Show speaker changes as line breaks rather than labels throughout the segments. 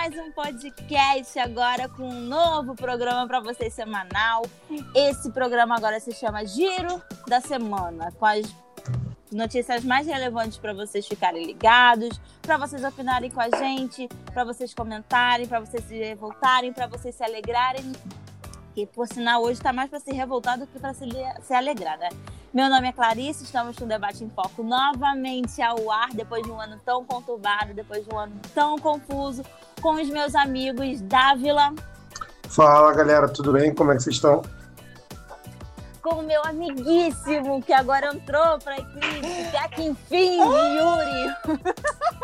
mais um podcast agora com um novo programa para vocês semanal. Esse programa agora se chama Giro da Semana, com as notícias mais relevantes para vocês ficarem ligados, para vocês opinarem com a gente, para vocês comentarem, para vocês se revoltarem, para vocês se alegrarem. Que por sinal hoje está mais para se revoltar do que para se, se alegrar, né? Meu nome é Clarice, estamos com o Debate em Foco novamente ao ar, depois de um ano tão conturbado, depois de um ano tão confuso, com os meus amigos Dávila.
Fala galera, tudo bem? Como é que vocês estão?
Com o meu amiguíssimo, que agora entrou para a equipe, até que enfim, Yuri.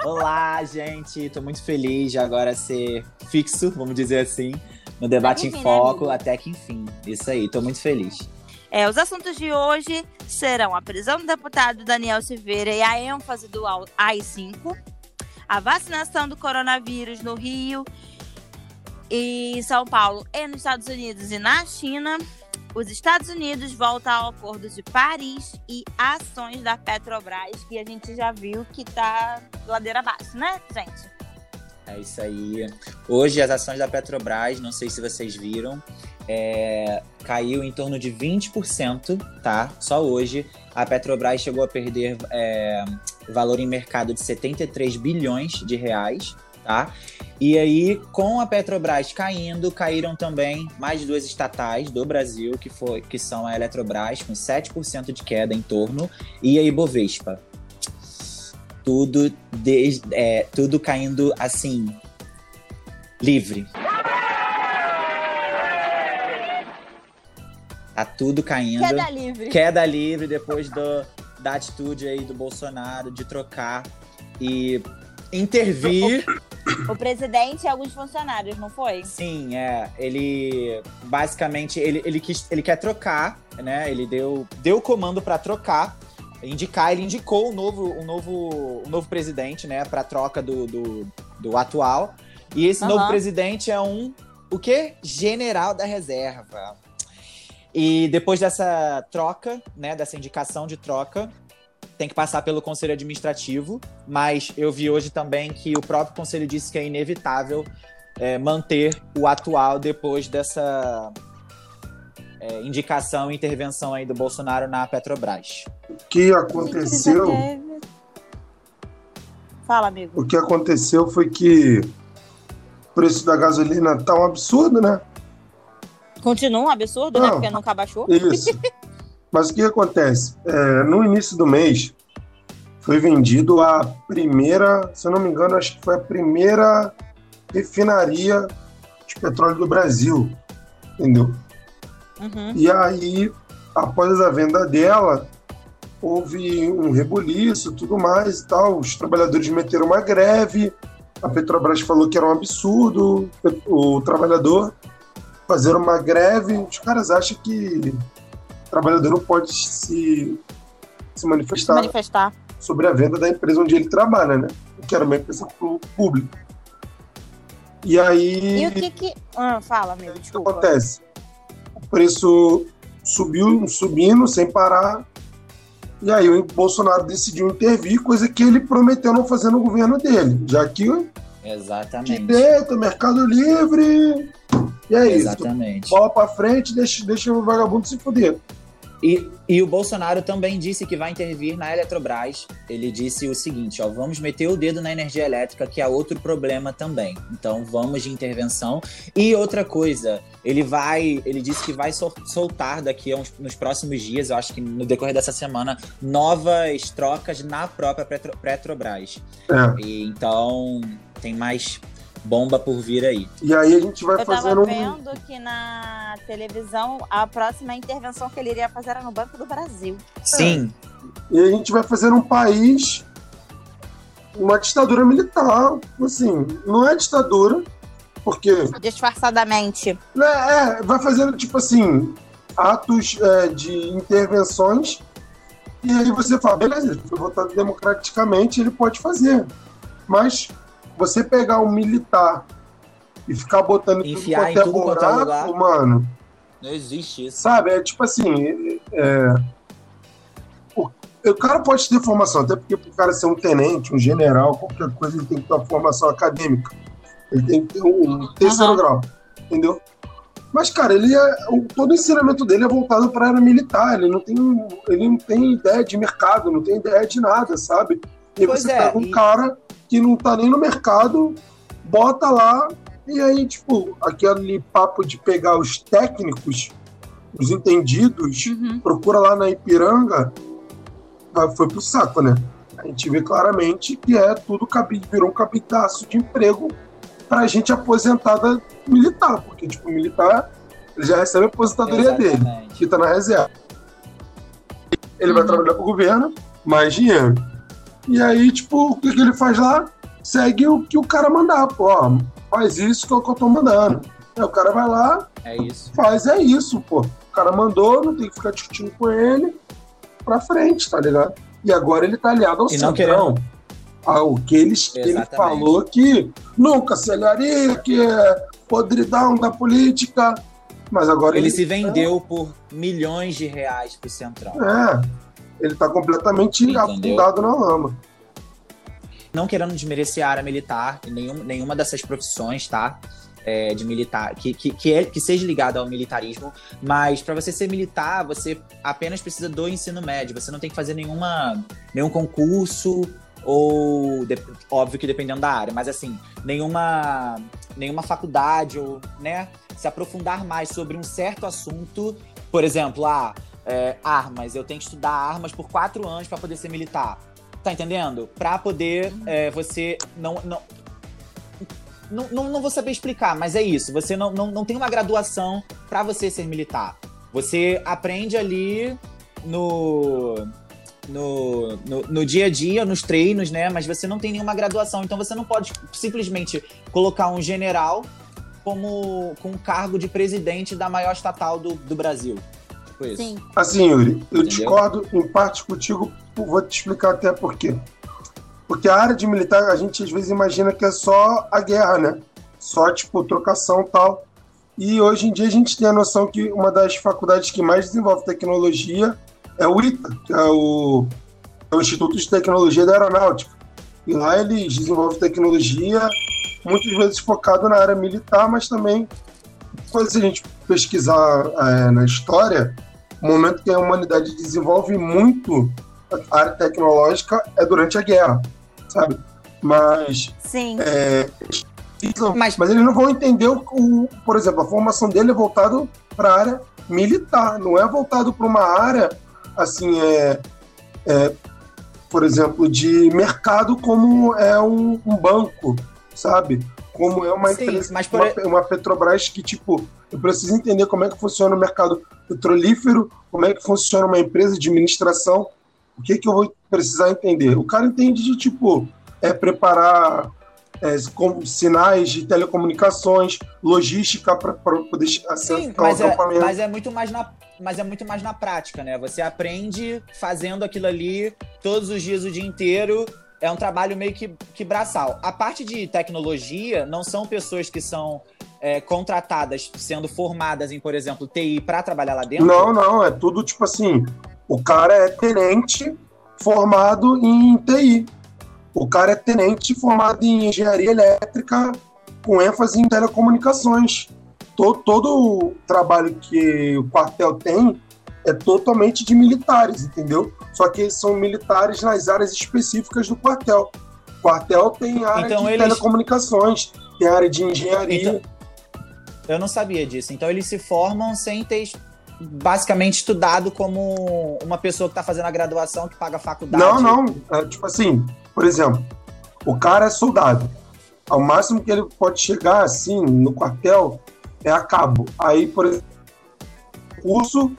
Olá, gente, estou muito feliz de agora ser fixo, vamos dizer assim, no Debate enfim, em né, Foco, né, até que enfim. Isso aí, estou muito feliz.
É, os assuntos de hoje serão a prisão do deputado Daniel Silveira e a ênfase do AI-5, a vacinação do coronavírus no Rio e São Paulo e nos Estados Unidos e na China, os Estados Unidos voltam ao Acordo de Paris e ações da Petrobras, que a gente já viu que tá ladeira abaixo, né, gente?
É isso aí. Hoje as ações da Petrobras, não sei se vocês viram, é, caiu em torno de 20%, tá? Só hoje. A Petrobras chegou a perder é, valor em mercado de 73 bilhões de reais, tá? E aí, com a Petrobras caindo, caíram também mais duas estatais do Brasil, que, foi, que são a Eletrobras, com 7% de queda em torno, e a Ibovespa. Tudo, de, é, tudo caindo assim, livre. Tá tudo caindo.
Queda livre.
Queda livre depois do, da atitude aí do Bolsonaro de trocar e intervir.
O presidente e alguns funcionários, não foi?
Sim, é. Ele basicamente ele, ele, quis, ele quer trocar, né? Ele deu, deu comando para trocar, indicar, ele indicou um novo, um novo, um novo presidente, né? Para troca do, do, do, atual. E esse uhum. novo presidente é um o quê? General da reserva. E depois dessa troca, né, dessa indicação de troca, tem que passar pelo conselho administrativo, mas eu vi hoje também que o próprio conselho disse que é inevitável é, manter o atual depois dessa é, indicação e intervenção aí do Bolsonaro na Petrobras.
O que aconteceu?
Fala, amigo.
O que aconteceu foi que o preço da gasolina tá um absurdo, né?
Continua um absurdo, né? não, né? Porque nunca baixou.
Isso. Mas o que acontece? É, no início do mês, foi vendido a primeira, se eu não me engano, acho que foi a primeira refinaria de petróleo do Brasil, entendeu? Uhum. E aí, após a venda dela, houve um rebuliço, tudo mais e tal. Os trabalhadores meteram uma greve. A Petrobras falou que era um absurdo o trabalhador fazer uma greve, os caras acham que o trabalhador não pode se, se manifestar,
se manifestar
sobre a venda da empresa onde ele trabalha, né? Que era uma empresa pública. E aí.
E o que que. Ah, fala, amigo, desculpa.
O que acontece? O preço subiu, subindo sem parar. E aí o Bolsonaro decidiu intervir, coisa que ele prometeu não fazer no governo dele, já que
Exatamente.
Direito, Mercado Livre. E é
Exatamente.
isso. Bola pra frente, deixa, deixa o vagabundo se fuder.
E, e o Bolsonaro também disse que vai intervir na Eletrobras. Ele disse o seguinte: ó, vamos meter o dedo na energia elétrica, que é outro problema também. Então vamos de intervenção. E outra coisa, ele vai, ele disse que vai soltar daqui uns, nos próximos dias, eu acho que no decorrer dessa semana, novas trocas na própria Petro, Petrobras. É. E, então tem mais bomba por vir aí.
E aí a gente vai
Eu tava
um...
vendo que na televisão a próxima intervenção que ele iria fazer era no Banco do Brasil.
Sim.
É. E a gente vai fazer um país uma ditadura militar, assim, não é ditadura, porque
disfarçadamente.
Né, é, vai fazendo tipo assim atos é, de intervenções e aí você fala, beleza, ele foi votado democraticamente, ele pode fazer. Mas você pegar um militar e ficar botando
Enfiar tudo, em tudo quanto é lugar,
mano.
Não existe isso.
Sabe? É tipo assim. É, o, o, cara pode ter formação, até porque o cara ser um tenente, um general, qualquer coisa, ele tem que ter uma formação acadêmica. Ele tem que ter um terceiro uhum. grau, entendeu? Mas, cara, ele é, todo o ensinamento dele é voltado para a área militar. Ele não, tem, ele não tem ideia de mercado, não tem ideia de nada, sabe? E pois você é, pega um e... cara que não tá nem no mercado, bota lá, e aí, tipo, aquele papo de pegar os técnicos, os entendidos, uhum. procura lá na Ipiranga, foi pro saco, né? A gente vê claramente que é tudo cabide, virou um cabidaço de emprego pra gente aposentada militar, porque, tipo, militar, ele já recebe a aposentadoria Exatamente. dele, que tá na reserva. Ele uhum. vai trabalhar pro governo, mais dinheiro. E aí, tipo, o que, que ele faz lá? Segue o que o cara mandar, pô, ó, faz isso que é o que eu tô mandando. Aí o cara vai lá,
é
faz, é isso, pô. O cara mandou, não tem que ficar discutindo com ele, pra frente, tá ligado? E agora ele tá aliado ao e Centrão. Ao que, eles, que ele falou que nunca se aliaria, que é podridão da política. Mas agora
ele, ele se vendeu por milhões de reais pro Central.
É, ele tá completamente Entendeu? afundado na lama.
Não querendo desmerecer a área militar, nenhum, nenhuma dessas profissões, tá? É, de militar, que, que, que, é, que seja ligado ao militarismo, mas para você ser militar, você apenas precisa do ensino médio, você não tem que fazer nenhuma, nenhum concurso ou de, óbvio que dependendo da área, mas assim, nenhuma nenhuma faculdade ou, né, se aprofundar mais sobre um certo assunto, por exemplo, ah, é, armas, eu tenho que estudar armas por quatro anos para poder ser militar. Tá entendendo? Para poder é, você não, não não, não, não, vou saber explicar, mas é isso. Você não, não, não tem uma graduação para você ser militar. Você aprende ali no no, no, no, dia a dia, nos treinos, né? Mas você não tem nenhuma graduação. Então você não pode simplesmente colocar um general como com um cargo de presidente da maior estatal do, do Brasil.
Tipo isso. Sim. Assim, Yuri, eu Entendeu? discordo em parte contigo, vou te explicar até por quê. Porque a área de militar, a gente às vezes imagina que é só a guerra, né? Só, tipo, trocação e tal. E hoje em dia a gente tem a noção que uma das faculdades que mais desenvolve tecnologia é o ITA, que é o, é o Instituto de Tecnologia da Aeronáutica. E lá eles desenvolvem tecnologia, muitas vezes focado na área militar, mas também, se a gente pesquisar é, na história, momento que a humanidade desenvolve muito a área tecnológica é durante a guerra, sabe? Mas.
Sim.
É, mas, mas eles não vão entender o, o, por exemplo, a formação dele é voltado para a área militar, não é voltado para uma área assim, é, é, por exemplo, de mercado como é um, um banco, sabe? Como é uma Sim, empresa, mas por... uma, uma Petrobras que, tipo, eu preciso entender como é que funciona o mercado petrolífero, como é que funciona uma empresa de administração, o que, que eu vou precisar entender? O cara entende de, tipo, é preparar é, com sinais de telecomunicações, logística para poder
Sim, mas é, mas é muito mais na mas é muito mais na prática, né? Você aprende fazendo aquilo ali todos os dias, o dia inteiro. É um trabalho meio que, que braçal. A parte de tecnologia não são pessoas que são é, contratadas, sendo formadas em, por exemplo, TI para trabalhar lá dentro?
Não, não. É tudo tipo assim: o cara é tenente formado em TI. O cara é tenente formado em engenharia elétrica com ênfase em telecomunicações. Todo, todo o trabalho que o quartel tem é totalmente de militares, entendeu? Só que são militares nas áreas específicas do quartel. O quartel tem área então, de eles... telecomunicações, tem área de engenharia. Então,
eu não sabia disso. Então eles se formam sem ter basicamente estudado como uma pessoa que está fazendo a graduação, que paga a faculdade.
Não, não. É, tipo assim, por exemplo, o cara é soldado. Ao máximo que ele pode chegar assim no quartel é a cabo. Aí, por exemplo, curso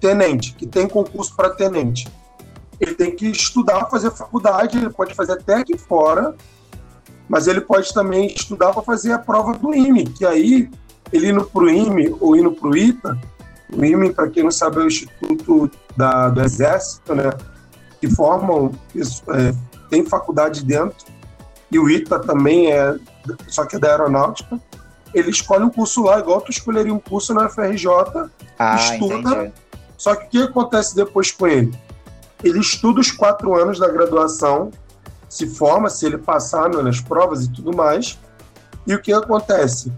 tenente, que tem concurso para tenente. Ele tem que estudar, fazer faculdade, ele pode fazer até aqui fora, mas ele pode também estudar para fazer a prova do IME, que aí ele indo para o IME ou indo para o ITA, o IME, para quem não sabe, é o Instituto da, do Exército, né? que formam, é, tem faculdade dentro, e o ITA também é, só que é da aeronáutica. Ele escolhe um curso lá, igual tu escolheria um curso na FRJ, ah, estuda. Entendi. Só que o que acontece depois com ele? Ele estuda os quatro anos da graduação, se forma, se ele passar nas provas e tudo mais. E o que acontece?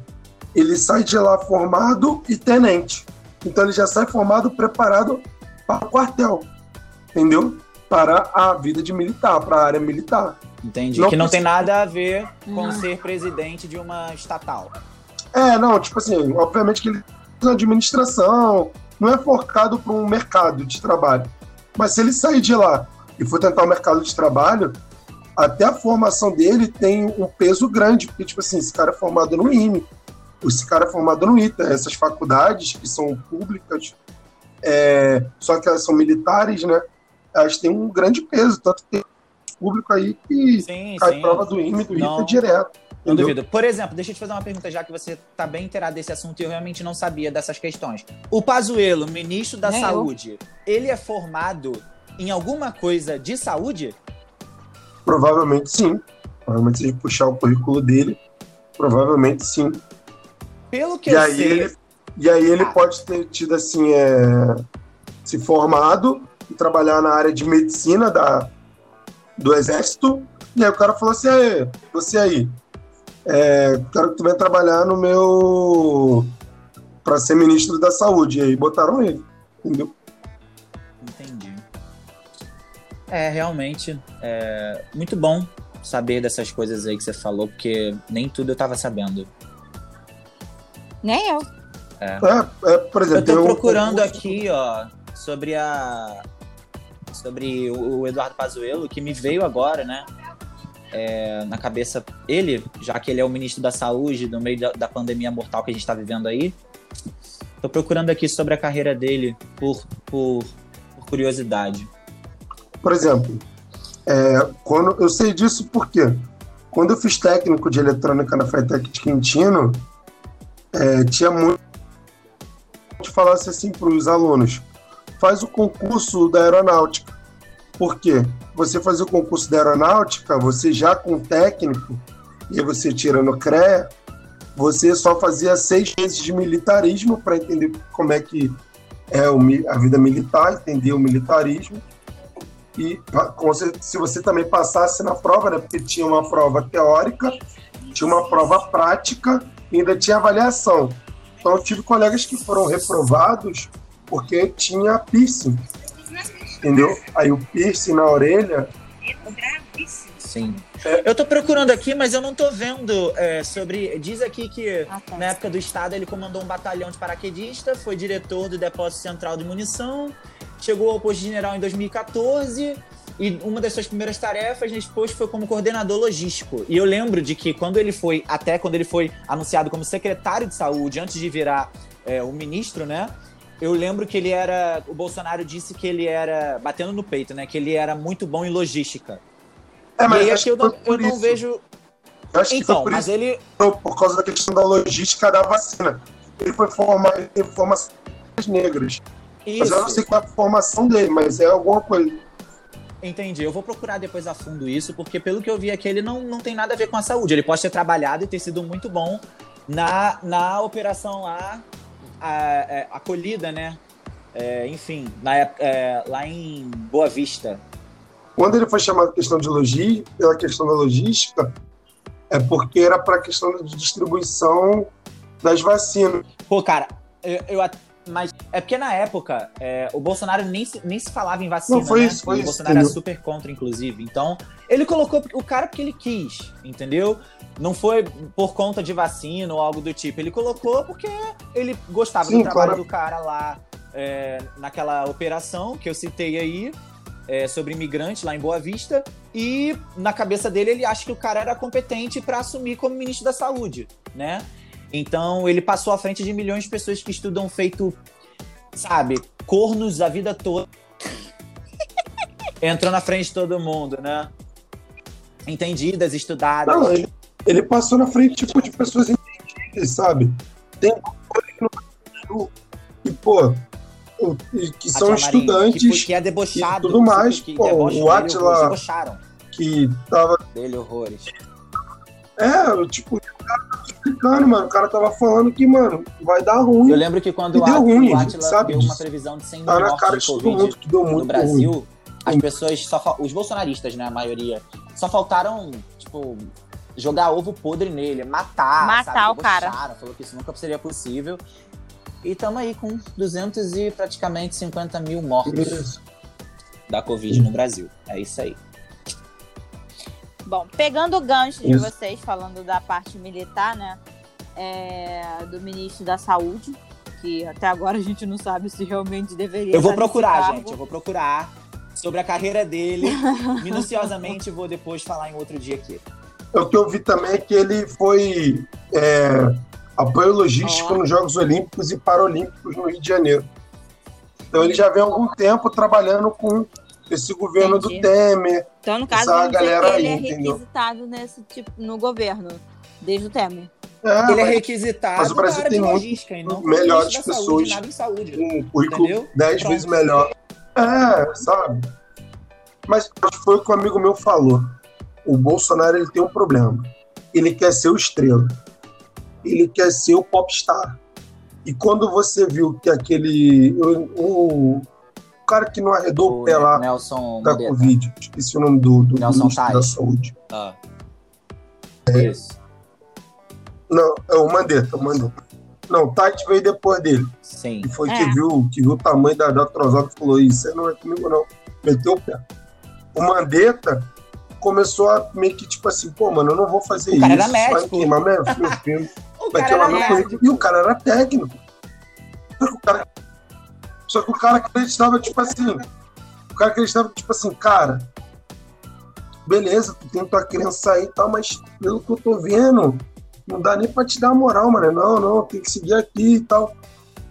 Ele sai de lá formado e tenente. Então ele já sai formado, preparado para o quartel, entendeu? Para a vida de militar, para a área militar.
Entendi. Não que não tem nada a ver com hum. ser presidente de uma estatal.
É, não, tipo assim, obviamente que ele tem administração, não é focado para um mercado de trabalho. Mas se ele sair de lá e for tentar o um mercado de trabalho, até a formação dele tem um peso grande, porque, tipo assim, esse cara é formado no IME, esse cara é formado no ITA, essas faculdades que são públicas, é, só que elas são militares, né? Elas têm um grande peso, tanto que tem público aí que sim, cai sim. prova do IME, do não, ITA direto.
Não duvido. Por exemplo, deixa eu te fazer uma pergunta, já que você está bem inteirado desse assunto e eu realmente não sabia dessas questões. O Pazuello, ministro da Nem Saúde, eu. ele é formado em alguma coisa de saúde?
Provavelmente sim. Provavelmente se a gente puxar o currículo dele, provavelmente sim.
Pelo que e eu
aí
sei.
Ele, e aí ele ah. pode ter tido assim, é, se formado e trabalhar na área de medicina da, do exército. E aí o cara falou assim: você aí, é, quero que tu venha trabalhar no meu. para ser ministro da saúde. E aí botaram ele, entendeu?
É, realmente, é muito bom saber dessas coisas aí que você falou, porque nem tudo eu tava sabendo.
Nem eu.
É. é, é por exemplo,
eu tô procurando eu... aqui, ó, sobre a. Sobre o Eduardo Pazuello, que me veio agora, né? É, na cabeça ele, já que ele é o ministro da Saúde no meio da, da pandemia mortal que a gente está vivendo aí. Tô procurando aqui sobre a carreira dele por, por, por curiosidade.
Por exemplo, é, quando eu sei disso porque quando eu fiz técnico de eletrônica na FETEC de Quintino, é, tinha muito que falasse assim para os alunos: faz o concurso da aeronáutica. Por quê? Você fazia o concurso da aeronáutica, você já com técnico, e você tira no CREA, você só fazia seis meses de militarismo para entender como é que é a vida militar, entender o militarismo. E se você também passasse na prova, né, porque tinha uma prova teórica, tinha uma prova prática e ainda tinha avaliação. Então, eu tive colegas que foram reprovados porque tinha piercing. Entendeu? Aí o piercing na orelha.
Sim. É. Eu tô procurando aqui, mas eu não tô vendo é, sobre. Diz aqui que ah, tá. na época do Estado ele comandou um batalhão de paraquedista, foi diretor do Depósito Central de Munição, chegou ao posto de general em 2014 e uma das suas primeiras tarefas nesse posto foi como coordenador logístico. E eu lembro de que quando ele foi, até quando ele foi anunciado como secretário de saúde, antes de virar é, o ministro, né? Eu lembro que ele era. O Bolsonaro disse que ele era. Batendo no peito, né? Que ele era muito bom em logística.
É, mas e aí aqui
eu não, eu não vejo.
Eu acho então, que mas isso, ele. Por causa da questão da logística da vacina. Ele foi formado em formações negras. Isso. Mas eu não sei qual é a formação dele, mas é alguma coisa.
Entendi. Eu vou procurar depois a fundo isso, porque pelo que eu vi aqui, ele não, não tem nada a ver com a saúde. Ele pode ter trabalhado e ter sido muito bom na, na operação lá, é, acolhida, né? É, enfim, na, é, lá em Boa Vista.
Quando ele foi chamado questão de logística, pela questão da logística, é porque era para a questão de distribuição das vacinas.
Pô, cara, eu, eu mas é porque na época é, o Bolsonaro nem se, nem se falava em vacina,
Não, foi
né?
Isso, foi
o Bolsonaro era super contra, inclusive. Então, ele colocou o cara porque ele quis, entendeu? Não foi por conta de vacina ou algo do tipo. Ele colocou porque ele gostava Sim, do trabalho claro. do cara lá é, naquela operação que eu citei aí. É, sobre imigrantes lá em Boa Vista e na cabeça dele ele acha que o cara era competente para assumir como ministro da Saúde, né? Então ele passou à frente de milhões de pessoas que estudam feito, sabe, cornos a vida toda. Entrou na frente de todo mundo, né? Entendidas, estudadas.
Não, ele, ele passou na frente tipo, de pessoas entendidas, sabe? Tem que, pô, que são estudantes
que, que é debochado,
e tudo mais. Que, pô, o Atila que tava
dele horrores.
É, tipo, explicando, mano. O cara tava falando que, mano, vai dar ruim.
Eu lembro que quando o, deu ruim, o Atila sabe deu uma previsão de 100 mil tá mortes de Covid no Brasil, ruim. as pessoas, só, os bolsonaristas, né, a maioria, só faltaram, tipo, jogar ovo podre nele, matar,
Matar
sabe?
o cara.
Debocharam, Falou que isso nunca seria possível. E estamos aí com 200 e praticamente 50 mil mortos da Covid no Brasil. É isso aí.
Bom, pegando o gancho de
Isso.
vocês, falando da parte militar, né? é, do ministro da Saúde, que até agora a gente não sabe se realmente deveria.
Eu vou procurar, gente. Eu vou procurar sobre a carreira dele. Minuciosamente vou depois falar em outro dia aqui.
O que eu vi também é que ele foi é, apoio logístico
Ó.
nos Jogos Olímpicos e Paralímpicos no Rio de Janeiro. Então ele já vem há algum tempo trabalhando com esse governo
Entendi.
do Temer.
Então, no caso,
Essa galera
ele
aí,
é
entendeu?
requisitado nesse tipo no governo, desde o Temer.
É,
ele é requisitado
mas o Brasil tem muito melhores pessoas.
Saúde, saúde.
um currículo
Entendeu?
dez vezes melhor. É, sabe? Mas foi o que um amigo meu falou. O Bolsonaro ele tem um problema. Ele quer ser o estrela. Ele quer ser o popstar. E quando você viu que aquele. O cara que não arredou o pé lá
Nelson
da
Mandetta.
Covid, esqueci o nome do, do
Nelson
ministro da. Saúde.
Ah.
É.
Isso.
Não, é o Mandetta, o Mandetta. Não, o Tite veio depois dele.
Sim.
que foi
É.
que, viu, que viu o tamanho da, da trozada e falou: Isso aí não é comigo, não. Meteu o pé. O Mandetta começou a meio que tipo assim: pô, mano, eu não vou fazer
O
isso.
cara era
Vai
médico.
queimar meu, meu filme,
O
vai
cara
queimar
era
meu. E o cara era técnico. O cara, só que o cara acreditava, tipo assim: o cara acreditava, tipo assim, cara. Beleza, tu tem tua crença aí e tal, mas pelo que eu tô vendo, não dá nem pra te dar moral, mano. Não, não, tem que seguir aqui e tal.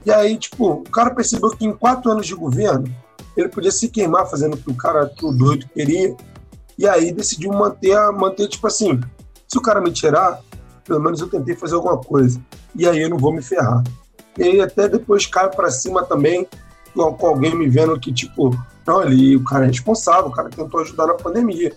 E aí, tipo, o cara percebeu que em quatro anos de governo, ele podia se queimar fazendo o que o cara, que o doido queria. E aí decidiu manter, a- manter, tipo assim, se o cara me tirar, pelo menos eu tentei fazer alguma coisa. E aí eu não vou me ferrar. E aí até depois cai pra cima também, com alguém me vendo que, tipo, não, ali o cara é responsável, o cara tentou ajudar na pandemia.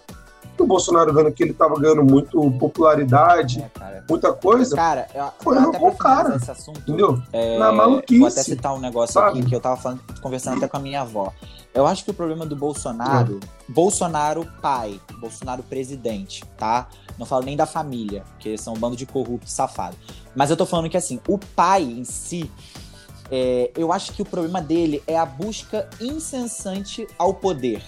E o Bolsonaro vendo que ele tava ganhando muito popularidade,
É, cara.
muita coisa,
Cara, eu,
Foi
eu até
bom cara.
esse assunto,
entendeu?
É,
Na maluquice,
Vou até citar um negócio
sabe?
aqui que eu tava falando, conversando até com a minha avó. Eu acho que o problema do Bolsonaro, Bolsonaro pai, Bolsonaro presidente, tá? Não falo nem da família, porque são um bando de corruptos safados. Mas eu tô falando que assim, o pai em si, é, eu acho que o problema dele é a busca incessante ao poder.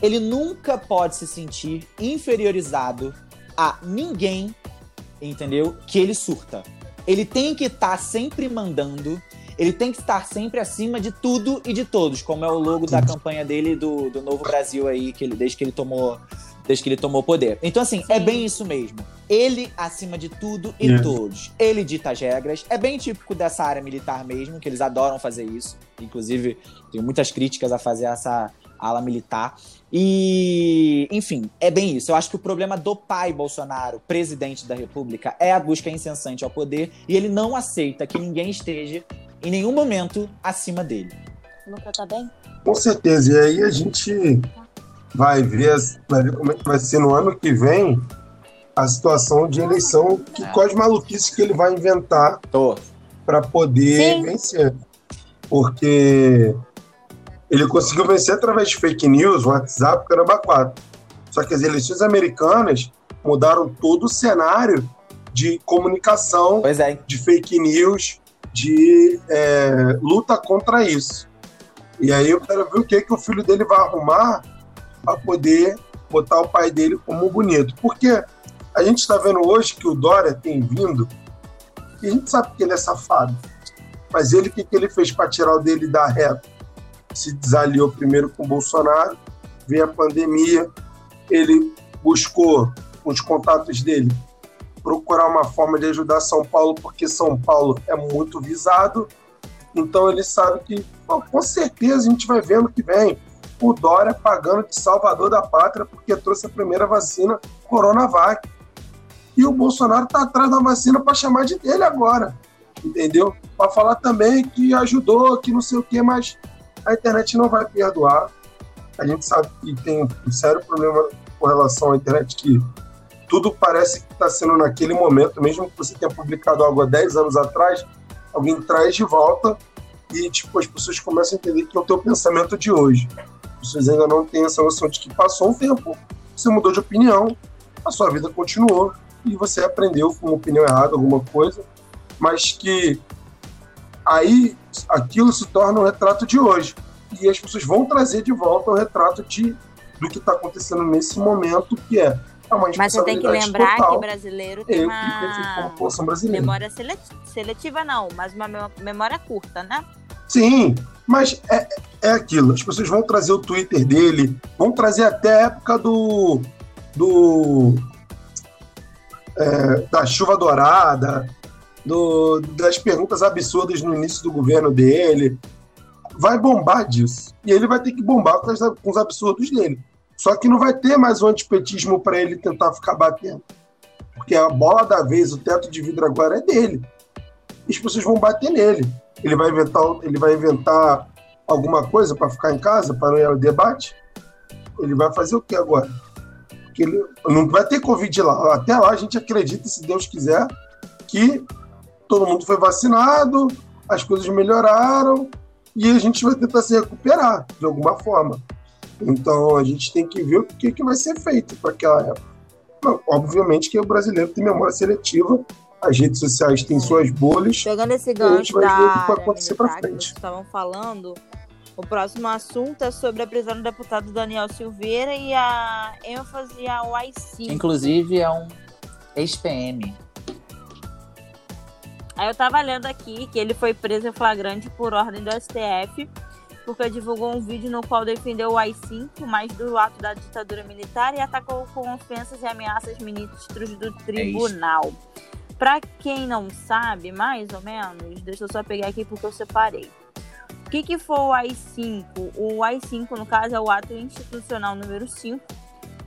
Ele nunca pode se sentir inferiorizado a ninguém, entendeu? Que ele surta. Ele tem que estar sempre mandando, ele tem que estar sempre acima de tudo e de todos, como é o logo da campanha dele do, do Novo Brasil aí, que ele, desde que ele tomou. Desde que ele tomou poder. Então, assim, é
Sim.
bem isso mesmo. Ele acima de tudo e
Yeah.
todos. Ele dita as regras. É bem típico dessa área militar mesmo, que eles adoram fazer isso. Inclusive, tenho muitas críticas a fazer essa ala militar. E, enfim, é bem isso. Eu acho que o problema do pai Bolsonaro, presidente da República, é a busca incessante ao poder e ele não aceita que ninguém esteja em nenhum momento acima dele.
Luca, tá bem?
Com certeza. E aí a gente vai ver, as- vai ver como é que vai ser no ano que vem a situação de eleição, que,
É.
quais maluquices que ele vai inventar para poder
Sim.
vencer. Porque ele conseguiu vencer através de fake news, WhatsApp, caramba, quatro. Só que as eleições americanas mudaram todo o cenário de comunicação
Pois é.
de fake news, de é, luta contra isso. E aí eu quero ver o que, que o filho dele vai arrumar para poder botar o pai dele como bonito. Porque a gente está vendo hoje que o Dória tem vindo, e a gente sabe que ele é safado. Mas ele, o que, que ele fez para tirar o dele da reta? Se desaliou primeiro com o Bolsonaro, veio a pandemia, ele buscou com os contatos dele procurar uma forma de ajudar São Paulo, porque São Paulo é muito visado. Então ele sabe que, com certeza, a gente vai vendo que vem o Dória pagando de salvador da pátria porque trouxe a primeira vacina Coronavac. E o Bolsonaro está atrás da vacina para chamar de dele agora, entendeu? Para falar também que ajudou, que não sei o quê, mas a internet não vai perdoar. A gente sabe que tem um sério problema com relação à internet que tudo parece que está sendo naquele momento, mesmo que você tenha publicado algo há 10 anos atrás, alguém traz de volta e tipo, as pessoas começam a entender que é o teu pensamento de hoje. Pessoas ainda não têm essa noção de que passou um tempo você mudou de opinião, a sua vida continuou e você aprendeu com uma opinião errada, alguma coisa, mas que aí aquilo se torna um retrato de hoje. E as pessoas vão trazer de volta o retrato de, do que está acontecendo nesse momento, que é
mas você tem que lembrar total. que brasileiro tem uma
brasileira.
memória seletiva, não, mas uma memória curta, né?
Sim, mas é, é aquilo. As pessoas vão trazer o Twitter dele, vão trazer até a época do. do é, da chuva dourada, do, das perguntas absurdas no início do governo dele. Vai bombar disso. E ele vai ter que bombar com, as, com os absurdos dele. Só que não vai ter mais o antipetismo para ele tentar ficar batendo. Porque a bola da vez, o teto de vidro agora é dele. E as pessoas vão bater nele. Ele vai inventar, ele vai inventar alguma coisa para ficar em casa, para não ir ao debate? Ele vai fazer o que agora? Porque ele não vai ter Covid lá. Até lá a gente acredita, se Deus quiser, que todo mundo foi vacinado, as coisas melhoraram e a gente vai tentar se recuperar de alguma forma. Então a gente tem que ver o que, que vai ser feito para aquela época. obviamente que o brasileiro tem memória seletiva, as redes sociais têm é. suas bolhas.
Pegando esse gancho a gente vai ver o que vai acontecer para frente. estavam falando, o próximo assunto é sobre a prisão do deputado Daniel Silveira e a ênfase ao AI-5.
Inclusive é um ex-PM.
Aí eu tava lendo aqui que ele foi preso em flagrante por ordem do STF porque divulgou um vídeo no qual defendeu o AI-5, mais do ato da ditadura militar, e atacou com ofensas e ameaças ministros do é tribunal. É Para quem não sabe, mais ou menos, deixa eu só pegar aqui porque eu separei. O que, que foi o AI-5? O AI-5, no caso, é o ato institucional número 5,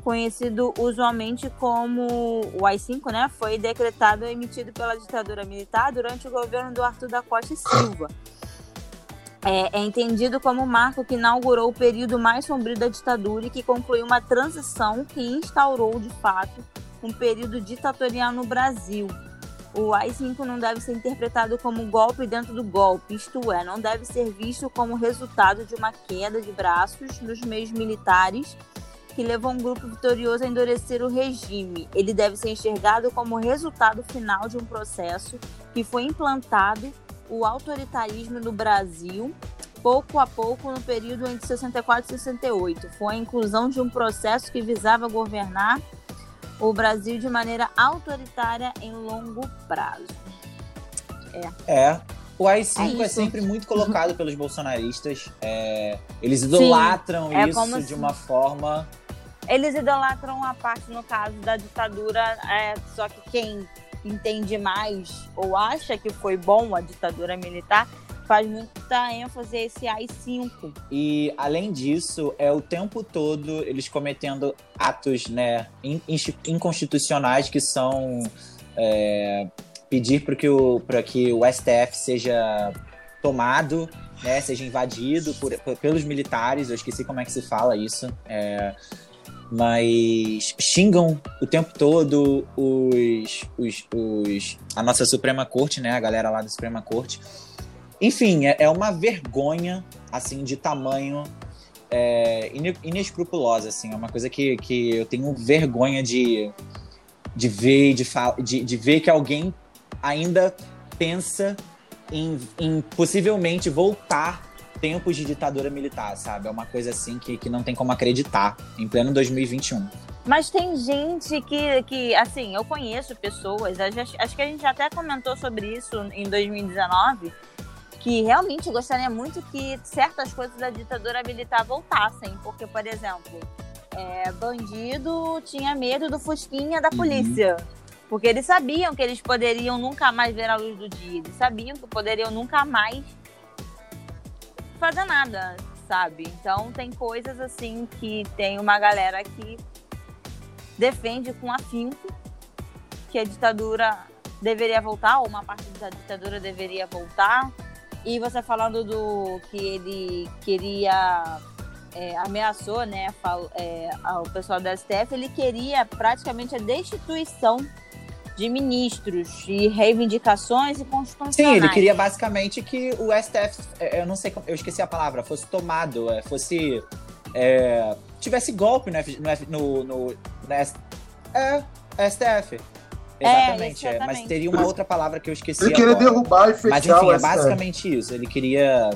conhecido usualmente como o AI-5, né? Foi decretado e emitido pela ditadura militar durante o governo do Arthur da Costa e Silva é, é, entendido como o marco que inaugurou o período mais sombrio da ditadura e que concluiu uma transição que instaurou, de fato, um período ditatorial no Brasil. O AI-5 não deve ser interpretado como golpe dentro do golpe, isto é, não deve ser visto como resultado de uma queda de braços dos meios militares que levou um grupo vitorioso a endurecer o regime. Ele deve ser enxergado como resultado final de um processo que foi implantado o autoritarismo no Brasil pouco a pouco no período entre 64 e 68. Foi a inclusão de um processo que visava governar o Brasil de maneira autoritária em longo prazo.
É. É. O AI-5 é, é, sempre muito colocado pelos bolsonaristas. É, eles idolatram Sim, é isso de uma forma.
Eles idolatram a parte, no caso, da ditadura, é, só que quem entende mais ou acha que foi bom a ditadura militar, faz muita ênfase a esse AI-5.
E, além disso, é o tempo todo eles cometendo atos né, inconstitucionais que são é, pedir para que, o, que o STF seja tomado, né, seja invadido por, por, pelos militares, eu esqueci como é que se fala isso. É, mas xingam o tempo todo os, os, os, a nossa Suprema Corte, né? A galera lá da Suprema Corte. Enfim, é, é uma vergonha, assim, de tamanho é, inescrupulosa, assim. É uma coisa que, que eu tenho vergonha de, de ver, de, de, de ver que alguém ainda pensa em, em possivelmente voltar tempos de ditadura militar, sabe? É uma coisa assim que, que não tem como acreditar em pleno 2021.
Mas tem gente que, que assim, eu conheço pessoas, acho que a gente até comentou sobre isso em 2019, que realmente gostaria muito que certas coisas da ditadura militar voltassem. Porque, por exemplo, é, bandido tinha medo do fusquinha da uhum. polícia. Uhum. Porque eles sabiam que eles poderiam nunca mais ver a luz do dia. Eles sabiam que poderiam nunca mais fazer nada, sabe? Então tem coisas assim que tem uma galera que defende com afinco que a ditadura deveria voltar, ou uma parte da ditadura deveria voltar. E você falando do que ele queria é, ameaçou, né, é, ao pessoal do STF, ele queria praticamente a destituição de ministros e reivindicações e constitucionais.
Sim, ele queria basicamente que o STF, é, eu não sei, eu esqueci a palavra, fosse tomado, é, fosse é, tivesse golpe no, F, no, no, no, no É.
É,
Exatamente, é, mas teria uma outra palavra que eu esqueci.
Ele queria
agora.
derrubar e fechar
Mas enfim,
o
é basicamente isso. Ele queria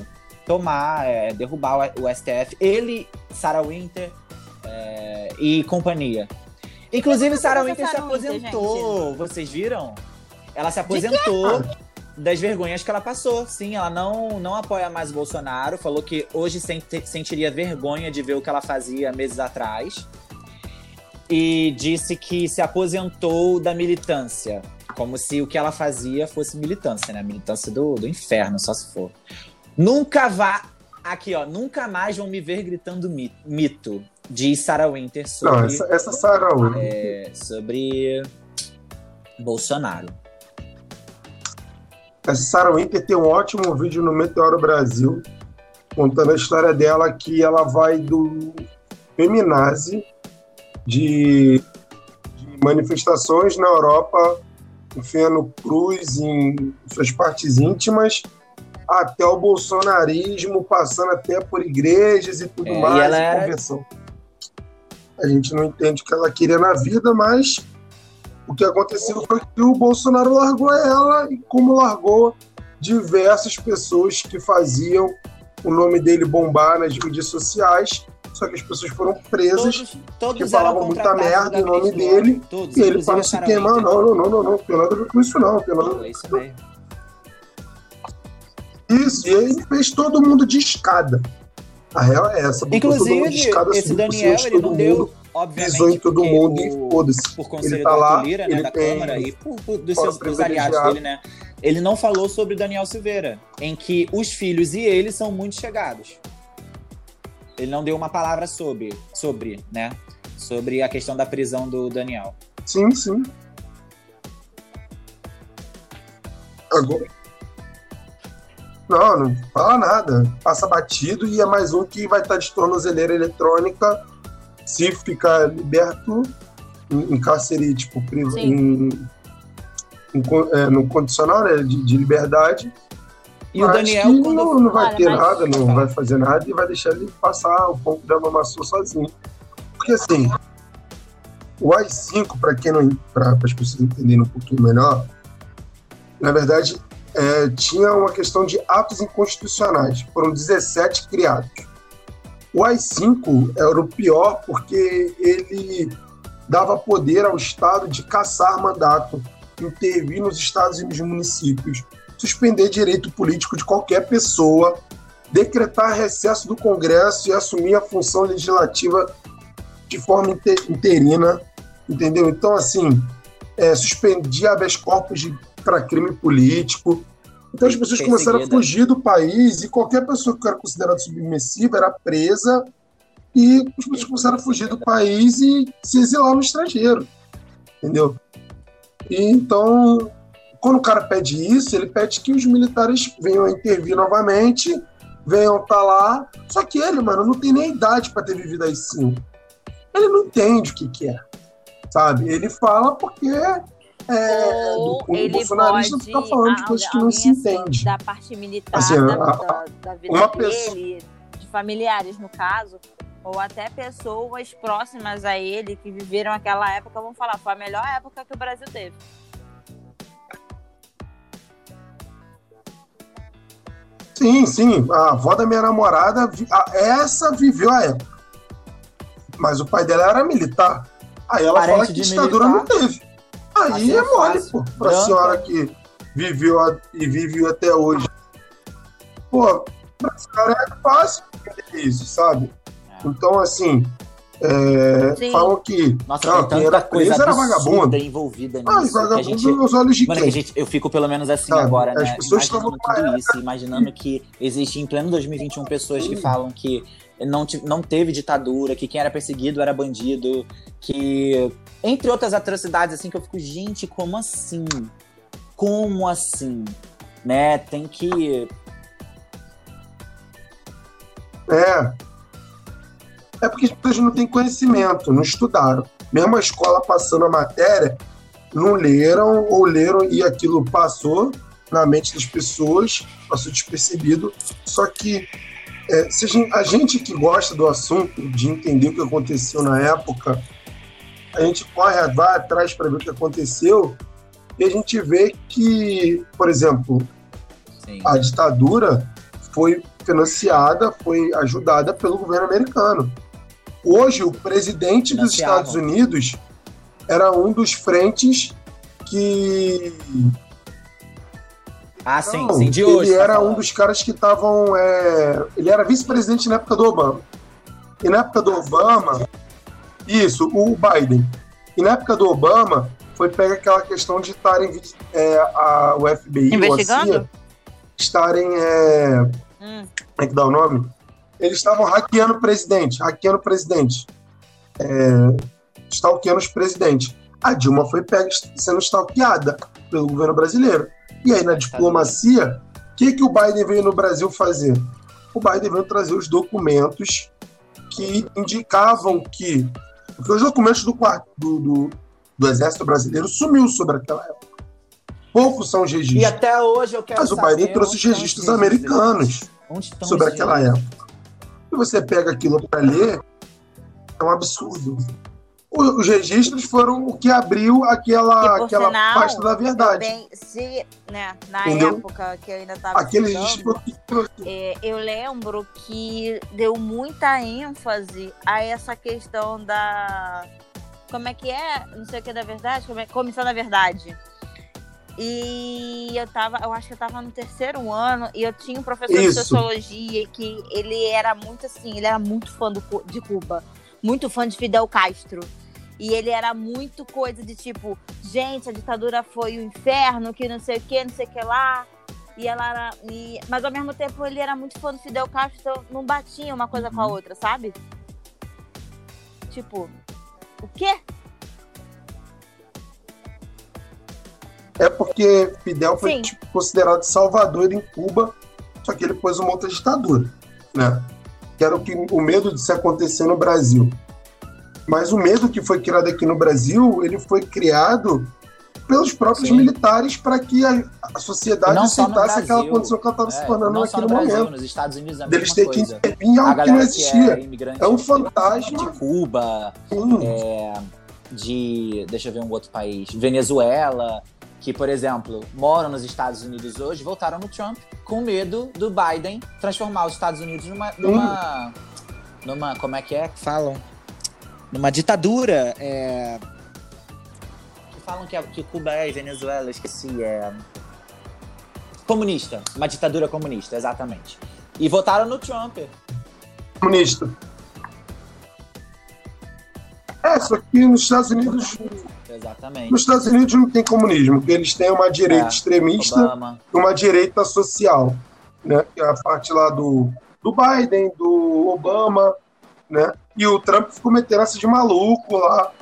tomar, é, derrubar o, STF. Ele, Sarah Winter é, e companhia. Inclusive, Sarah Winter se
Sarah Winter,
aposentou. Vocês viram? Ela se aposentou das vergonhas que ela passou. Sim, ela não, não apoia mais o Bolsonaro. Falou que hoje sentiria vergonha de ver o que ela fazia meses atrás. E disse que se aposentou da militância. Como se o que ela fazia fosse militância, né? Militância do, do inferno, só se for. Nunca vá. Aqui, ó. Nunca mais vão me ver gritando mi- mito. Diz Sarah Winter sobre,
Não, essa, essa Sarah Winter.
é, sobre Bolsonaro.
Essa Sarah Winter tem um ótimo vídeo no Meteoro Brasil contando a história dela que ela vai do feminazi de, de manifestações na Europa enfiando cruz em suas partes íntimas até o bolsonarismo, passando até por igrejas e tudo
É, e
mais,
ela
e conversão. A gente não entende o que ela queria na vida, mas o que aconteceu foi que o Bolsonaro largou ela e como largou diversas pessoas que faziam o nome dele bombar nas mídias sociais, só que as pessoas foram presas
Todos, todos
que falavam muita merda em nome dele,
Todos,
e ele para
a
se queimar. Não, não, não, não, não, não tem nada a ver com isso, não. Tem nada
É isso mesmo.
Isso, e ele fez todo mundo de escada. A real é essa. botou todo mundo
Inclusive,
de escada,
esse Daniel, ele não deu,
mundo,
obviamente,
pisou em todo mundo
o-
e foda-se.
por conselho
Ele tá lá,
Lira, né, da Câmara, e por, por- dos seus dos aliados dele, né? Ele não falou sobre Daniel Silveira, em que os filhos e ele são muito chegados. Ele não deu uma palavra sobre, sobre, né? Sobre a questão da prisão do Daniel.
Sim, sim. Agora. Não, não fala nada. Passa batido e é mais um que vai estar de tornozeleira eletrônica se ficar liberto em, em cárcere, tipo, em, em é, no condicional né, de, de liberdade.
E o Daniel,
que
quando.
não, não vai ter nada, não vai fazer nada e vai deixar ele passar o ponto da mamação sozinho. Porque assim, o AI-5, para quem não, para as pessoas entenderem um pouquinho melhor, na verdade, é, tinha uma questão de atos inconstitucionais. Foram 17 criados. O AI-5 era o pior porque ele dava poder ao Estado de caçar mandato, intervir nos estados e nos municípios, suspender direito político de qualquer pessoa, decretar recesso do Congresso e assumir a função legislativa de forma inte- interina, entendeu? Então, assim, é, suspendia habeas corpus para crime político. Então, as pessoas começaram a fugir do país e qualquer pessoa que era considerada submissiva era presa e as pessoas começaram a fugir do país e se exilar no estrangeiro, entendeu? E, então, quando o cara pede isso, ele pede que os militares venham a intervir novamente, venham estar lá. Só que ele, mano, não tem nem idade para ter vivido aí cinco. Ele não entende o que, que é, sabe? Ele fala porque é, do
Ou
cunho
ele
bolsonarista
pode,
fica falando de coisas que não se
assim,
entende.
da parte militar
Assim,
da,
a-
da- da vida
uma
dele, de familiares no caso, ou até pessoas próximas a ele que viveram aquela época, vão falar, foi a melhor época que o Brasil teve.
Sim, sim. A avó da minha namorada, essa viveu a época. Mas o pai dela era militar. Aí ela
Parente
fala que ditadura
militar.
não teve. Aí é
é
mole,
fácil.
pô. Pra
Branca.
senhora que viveu a- e vive até hoje. Pô, pra senhora é fácil entender isso, sabe?
É.
Então, assim, é, falam que
Nossa,
ah, quem
tanta
era
coisa
preso era vagabundo.
envolvida nisso.
Ah, e
que a
vagabundo
gente,
nos olhos de
Mano,
quem?
gente, eu fico pelo menos assim
Sabe,
agora,
as
né?
pessoas
Imaginando
estavam
tudo isso, imaginando que existe em pleno 2021 pessoas que falam que não, não teve ditadura, que quem era perseguido era bandido, que. Entre outras atrocidades, assim, que eu fico, gente, como assim? Como assim? Né? Tem que.
É. É porque as pessoas não têm conhecimento, não estudaram. Mesmo a escola passando a matéria, não leram ou leram e aquilo passou na mente das pessoas, passou despercebido. Só que é, se a, gente, que gosta do assunto, de entender o que aconteceu na época, a gente corre, vai atrás para ver o que aconteceu e a gente vê que, por exemplo, Sim. a ditadura foi financiada, foi ajudada pelo governo americano. Hoje, o presidente dos Estados Unidos era um dos frentes que.
Ah, sim, Não, sim, de hoje.
Ele tá era falando. um dos caras que estavam. É... Ele era vice-presidente na época do Obama. E na época do Obama. Isso, o Biden. E na época do Obama, foi pega aquela questão de estarem. É, a, o FBI,
Investigando?
a CIA, estarem. É... Hum. Como é que dá o nome? Eles estavam hackeando o presidente, hackeando o presidente. É, stalkeando os presidentes. A Dilma foi pega sendo stalkeada pelo governo brasileiro. E aí, na diplomacia, o que, que o Biden veio no Brasil fazer? O Biden veio trazer os documentos que indicavam que. Porque os documentos do, do, do, do Exército Brasileiro sumiu sobre aquela época. Poucos são os registros.
E até hoje eu quero
Mas o Biden trouxe os registros americanos sobre aquela época. Você pega aquilo para ler, é um absurdo os registros foram o que abriu aquela, aquela sinal, pasta da verdade.
Também, se, né, na Entendeu? época que eu ainda estava
Aquele registro
é, eu lembro que deu muita ênfase a essa questão da. Como é que é? Não sei o que é da verdade, como é, comissão da verdade. E eu tava, eu acho que eu tava no terceiro ano e eu tinha um professor Isso. de sociologia que ele era muito assim, ele era muito fã do, de Cuba, muito fã de Fidel Castro. E ele era muito coisa de tipo, gente, a ditadura foi o inferno, que não sei o que, não sei o que lá. E ela era. E... Mas ao mesmo tempo ele era muito fã do Fidel Castro, então não batia uma coisa com a uhum. outra, sabe? Tipo, o quê?
É porque Fidel foi tipo, considerado salvador em Cuba, só que ele pôs uma outra ditadura, né? Que era o, que, o medo de se acontecer no Brasil. Mas o medo que foi criado aqui no Brasil, ele foi criado pelos próprios Sim. militares para que a, a sociedade aceitasse aquela condição que ela estava é, se tornando naquele
Brasil,
momento.
Nos Estados Unidos é
Eles têm que intervir em algo que não existia. Que é, é, um fantasma.
De Cuba, é, de. Deixa eu ver um outro país. Venezuela, que, por exemplo, moram nos Estados Unidos hoje, voltaram no Trump com medo do Biden transformar os Estados Unidos numa. numa, numa como é que é que falam? numa ditadura. É... Que falam que, que Cuba é Venezuela, esqueci. É... Comunista. Uma ditadura comunista, exatamente. E votaram no Trump.
Comunista. É, só que nos Estados Unidos.
Exatamente.
Nos Estados Unidos não tem comunismo, porque eles têm uma direita é, extremista e uma direita social. Né? Que é a parte lá do, do Biden, do Obama, né? E o Trump ficou metendo essa de maluco lá.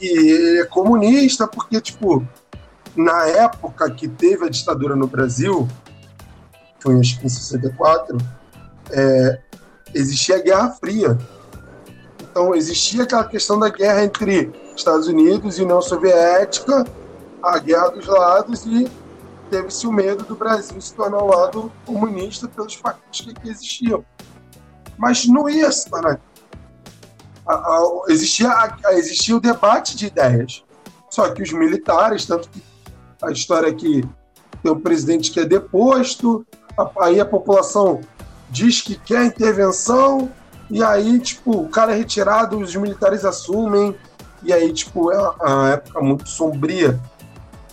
E é comunista, porque, tipo, na época que teve a ditadura no Brasil, foi acho que em 64, é, existia a Guerra Fria. Então, existia aquela questão da guerra entre Estados Unidos e União Soviética, a guerra dos lados, e teve-se o medo do Brasil se tornar um lado comunista pelos partidos que existiam. Mas não ia se tornar a, a, existia, a, existia o debate de ideias. Só que os militares, tanto que a história é que tem um presidente que é deposto, aí a população diz que quer intervenção, e aí, tipo, o cara é retirado, os militares assumem, e aí, tipo, é uma época muito sombria.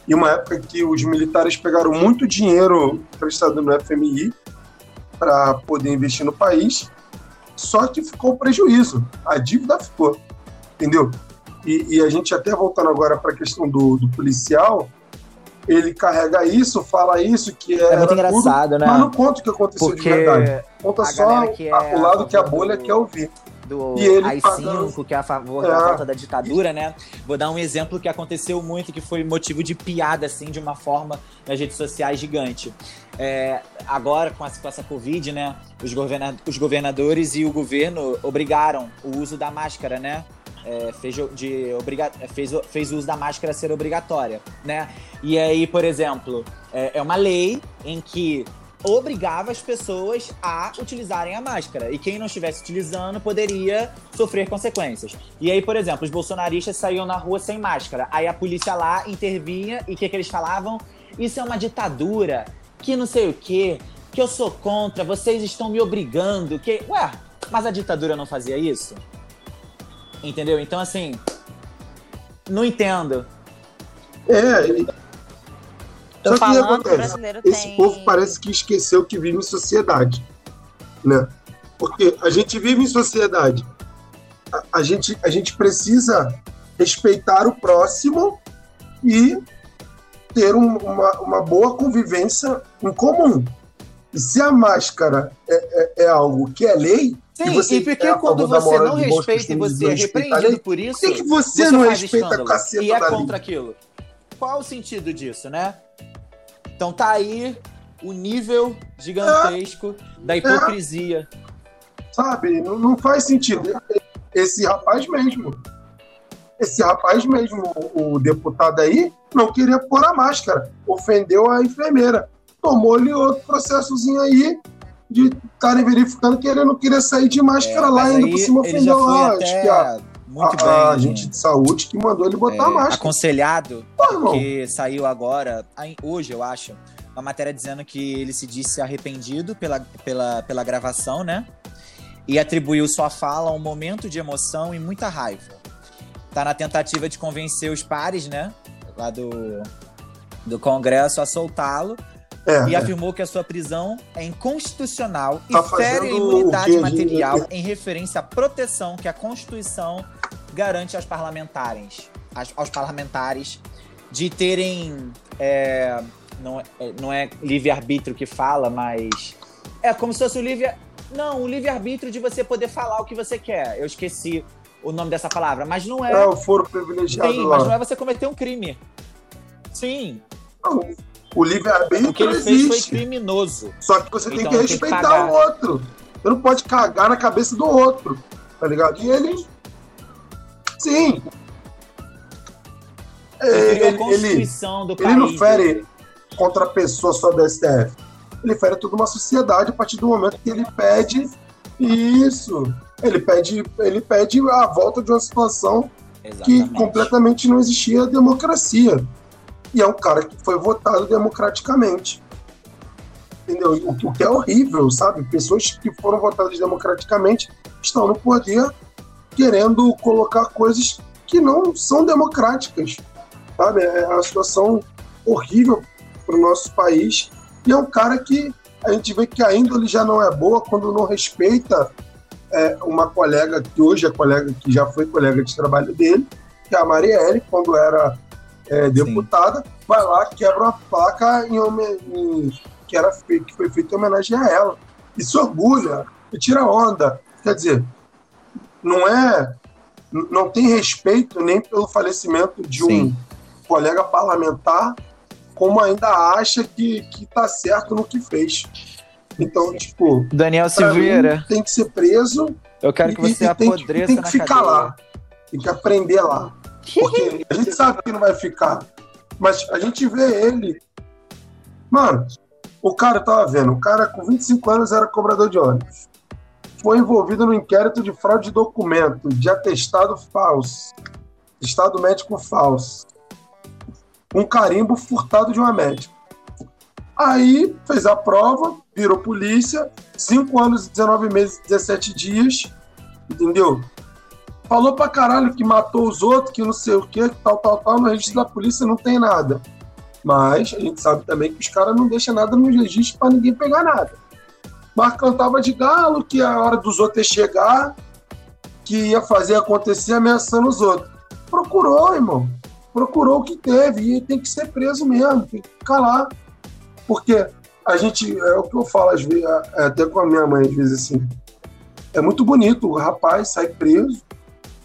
E uma época que os militares pegaram muito dinheiro emprestado no FMI para poder investir no país, só que ficou prejuízo. A dívida ficou, entendeu? E, e a gente até voltando agora para a questão do, do, policial, ele carrega isso, fala isso, que é
muito engraçado,
tudo,
né?
Mas não conta o que aconteceu Porque de verdade. Conta só é o lado que a bolha do... quer ouvir
do AI-5, que é a favor é. da volta da ditadura, né? Vou dar um exemplo que aconteceu muito, que foi motivo de piada, assim, de uma forma nas redes sociais gigante. É, agora, com essa, com essa Covid, né, os governadores e o governo obrigaram o uso da máscara, né? É, fez, de obriga fez, fez uso da máscara ser obrigatória, né? E aí, por exemplo, é, é uma lei em que obrigava as pessoas a utilizarem a máscara. E quem não estivesse utilizando poderia sofrer consequências. E aí, por exemplo, os bolsonaristas saíam na rua sem máscara. Aí a polícia lá intervinha e o que, que eles falavam? Isso é uma ditadura, que não sei o quê, que eu sou contra, vocês estão me obrigando, que. Ué, mas a ditadura não fazia isso? Entendeu? Então, assim. Não entendo.
É,
Tô
Só
falando que
acontece?
brasileiro
Esse
tem.
povo parece que esqueceu que vive em sociedade, né? Porque a gente vive em sociedade. A, a gente, a gente precisa respeitar o próximo e ter um- uma, uma boa convivência em comum. E se a máscara é, é- é algo que é lei,
Sim,
você
e porque
é
quando você não respeita e você é repreendido por
por
isso,
que, que você,
você
não respeita a caceta
E é contra aquilo. Qual o sentido disso, né? Então tá aí o nível gigantesco da hipocrisia.
sabe? Não, não faz sentido. Esse rapaz mesmo, esse rapaz mesmo, o, o deputado aí, não queria pôr a máscara, ofendeu a enfermeira. Tomou-lhe outro processozinho aí de estarem verificando que ele não queria sair de máscara
É,
lá,
mas
ainda por cima ofendeu lá.
até
que a,
muito
a, a
bem
gente de saúde que mandou ele botar a
é,
máscara.
aconselhado
Pô, irmão,
que saiu agora, hoje eu acho, uma matéria dizendo que ele se disse arrependido pela, pela, pela gravação, né? E atribuiu sua fala a um momento de emoção e muita raiva. Tá na tentativa de convencer os pares, né? Lá do, do Congresso a soltá-lo.
É,
E
é.
afirmou que a sua prisão é inconstitucional
Tá
e fere a imunidade material em referência à proteção que a Constituição garante aos parlamentares, aos, parlamentares de terem é, não, é, não é livre-arbítrio que fala, mas é como se fosse o livre não, o livre-arbítrio de você poder falar o que você quer. Eu esqueci o nome dessa palavra, mas não é.
É o foro privilegiado
Sim,
lá.
mas não é você cometer um crime. Sim,
Não, o livre-arbítrio
o que ele fez foi
existe.
criminoso.
Só que você tem
Então,
que
tem que
respeitar
cagar.
o outro. Você não pode cagar na cabeça do outro. Tá ligado? E ele. Sim.
Ele
ele, ele,
do
ele
país.
não fere contra a pessoa só do STF. Ele fere toda uma sociedade a partir do momento que ele pede isso. Ele pede, ele pede a volta de uma situação que
Exatamente.
completamente não existia democracia. E é um cara que foi votado democraticamente. Entendeu? O, o que é horrível, sabe? Pessoas que foram votadas democraticamente estão no poder querendo colocar coisas que não são democráticas. Sabe? É uma situação horrível para o nosso país. E é um cara que a gente vê que a índole já não é boa quando não respeita é, uma colega que hoje é colega, que já foi colega de trabalho dele, que é a Marielle, quando era é, deputada, vai lá, quebra uma placa em, em- que, era que foi feita em homenagem a ela. E se orgulha, e tira onda. Quer dizer, não é. Não tem respeito nem pelo falecimento de um
Sim.
colega parlamentar, como ainda acha que, que tá certo no que fez. Então, tipo,
Daniel Silveira,
tem que ser preso
eu quero que
e-
você
e tem que-
apodreça
tem que ficar
cadeia.
lá. tem que aprender lá. Porque a gente sabe que não vai ficar. Mas a gente vê ele. Mano, o cara eu tava vendo, o cara com 25 anos era cobrador de ônibus. Foi envolvido no inquérito de fraude de documento, de atestado falso, estado médico falso. Um carimbo furtado de uma médica. Aí fez a prova, virou polícia, 5 anos, 19 meses, 17 dias, entendeu? Falou pra caralho que matou os outros, que não sei o que, tal, tal, tal. No registro da polícia não tem nada. Mas a gente sabe também que os caras não deixam nada no registro pra ninguém pegar nada. Mas cantava de galo que a hora dos outros chegar, que ia fazer acontecer ameaçando os outros. Procurou, irmão. Procurou o que teve e tem que ser preso mesmo, tem que lá. Porque a gente, é o que eu falo às vezes, é, até com a minha mãe, às vezes assim. É muito bonito, o rapaz sai preso,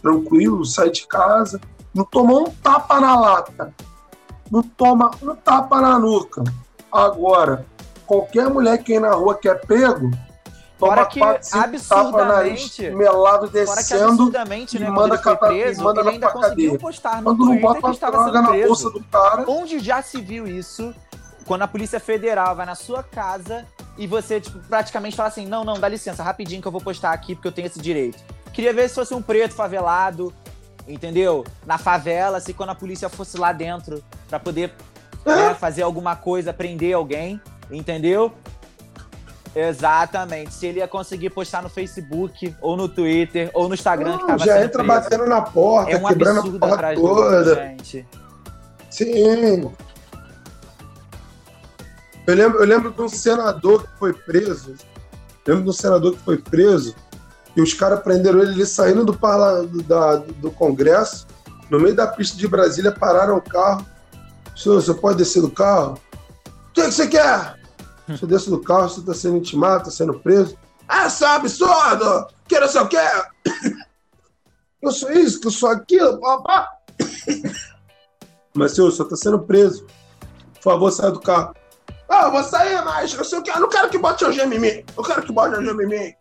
tranquilo, sai de casa, não tomou um tapa na lata, não toma um tapa na nuca. Agora, qualquer mulher que ir na rua que é pego, toma
que
quatro, cinco tapas na nariz, melado
que
descendo,
absurdamente,
e
né,
manda catar-
preso,
manda
ele
na
ainda conseguiu postar no
quando não bota
que estava sendo
na
preso.
bolsa do cara,
Onde já se viu isso, quando a Polícia Federal vai na sua casa e você, tipo, praticamente fala assim: não, não, dá licença, rapidinho que eu vou postar aqui porque eu tenho esse direito. Queria ver se fosse um preto favelado, entendeu? Na favela, se quando a polícia fosse lá dentro pra poder né, fazer alguma coisa, prender alguém, entendeu? Exatamente. Se ele ia conseguir postar no Facebook, ou no Twitter, ou no Instagram
Não,
que tava
já entra
preso.
batendo na porta,
É um
quebrando
absurdo
a porra
atrás
toda.
outro, gente.
Sim. Eu lembro, eu lembro de um senador que foi preso. Lembro de um senador que foi preso e os caras prenderam ele, ele saindo do, parla, da- do Congresso, no meio da pista de Brasília, pararam o carro. Senhor, você pode descer do carro? O que, que você quer? Você desce do carro, você está sendo intimado, está sendo preso. Ah, isso é um absurdo! Que não sei o quê! Eu sou isso, que eu sou aquilo, papá! Mas, senhor, só está sendo preso. Por favor, saia do carro. Ah, eu vou sair, mas não sei o que. Eu não quero que bote algema em mim. Eu quero que bote algema em mim.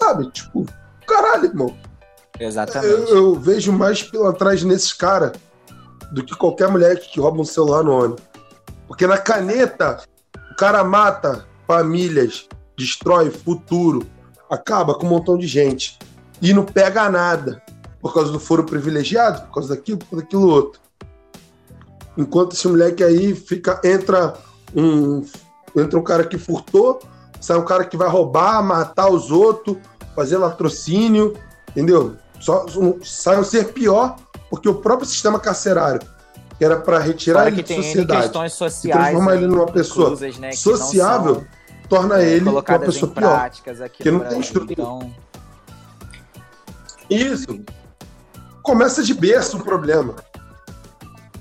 Sabe? Tipo, caralho, irmão.
Exatamente.
Eu, eu vejo mais pilantragem nesses caras do que qualquer mulher que rouba um celular no ônibus. Porque na caneta, o cara mata famílias, destrói futuro, acaba com um montão de gente. E não pega nada. Por causa do foro privilegiado, por causa daquilo, por daquilo outro. Enquanto esse moleque aí fica, entra um, entra um cara que furtou, sai um cara que vai roubar, matar os outros, fazer latrocínio, entendeu? Só, um- sai um ser pior, porque o próprio sistema carcerário, que era para retirar
Fora
ele
que
de sociedade,
questões
e
sociais.
transformar
né,
ele numa pessoa
inclusas, né, que
sociável,
são,
torna
é,
ele uma pessoa pior.
no
não tem estrutura.
Então,
Isso. Começa de berço o problema.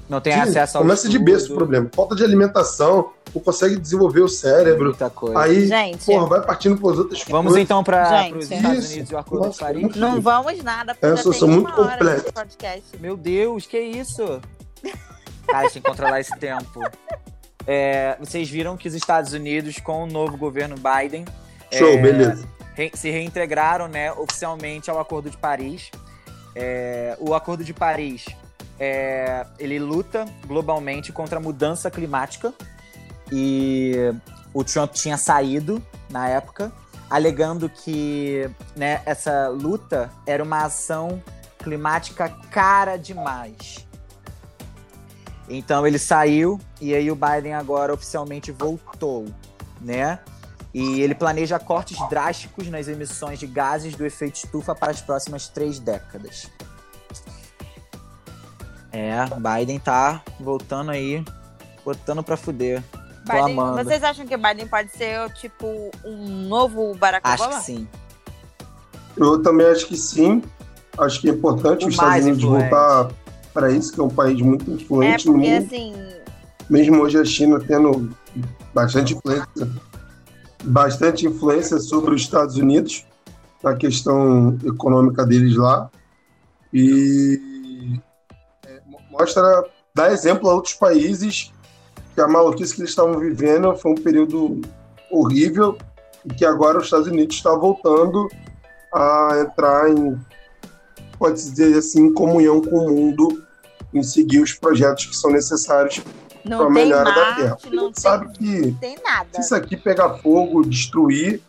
não tem
Sim,
acesso ao
Começa de
estudo,
berço o problema. Falta de alimentação, não consegue desenvolver o cérebro.
Muita coisa.
Aí,
Gente,
porra, vai partindo para as outras
Vamos
coisas.
então para os Estados. Unidos e o Acordo
Nossa,
de Paris.
não vamos nada, porque
É, eu
já
sou- muito
uma hora
completo.
Meu Deus, que isso? Cara, tem que controlar esse tempo. É, vocês viram que os Estados Unidos, com o novo governo Biden,
Show,
é,
beleza.
re- se reintegraram né, oficialmente ao Acordo de Paris. É, o Acordo de Paris é, ele luta globalmente contra a mudança climática e o Trump tinha saído na época, alegando que né, essa luta era uma ação climática cara demais. Então ele saiu e aí o Biden agora oficialmente voltou, né? E ele planeja cortes drásticos nas emissões de gases do efeito estufa para as próximas três décadas. É, Biden tá voltando aí, botando pra fuder.
Biden- vocês acham que Biden pode ser, tipo, um novo Barack
Acho
Obama?
que sim.
Eu também acho que sim. Acho que é importante
O
os Estados Unidos
influente.
voltar para isso, que é um país muito
É,
influente no
porque
mundo.
assim,
Mesmo hoje a China tendo bastante influência, bastante influência sobre os Estados Unidos, na questão econômica deles lá. E é, mo- mostra, dá exemplo a outros países que a maluquice que eles estavam vivendo foi um período horrível e que agora os Estados Unidos está voltando a entrar em, pode-se dizer assim, comunhão com o mundo, em seguir os projetos que são necessários para a
tem
melhora da Terra.
Não
gente sabe
tem,
que
tem nada.
se isso aqui pegar fogo, destruir,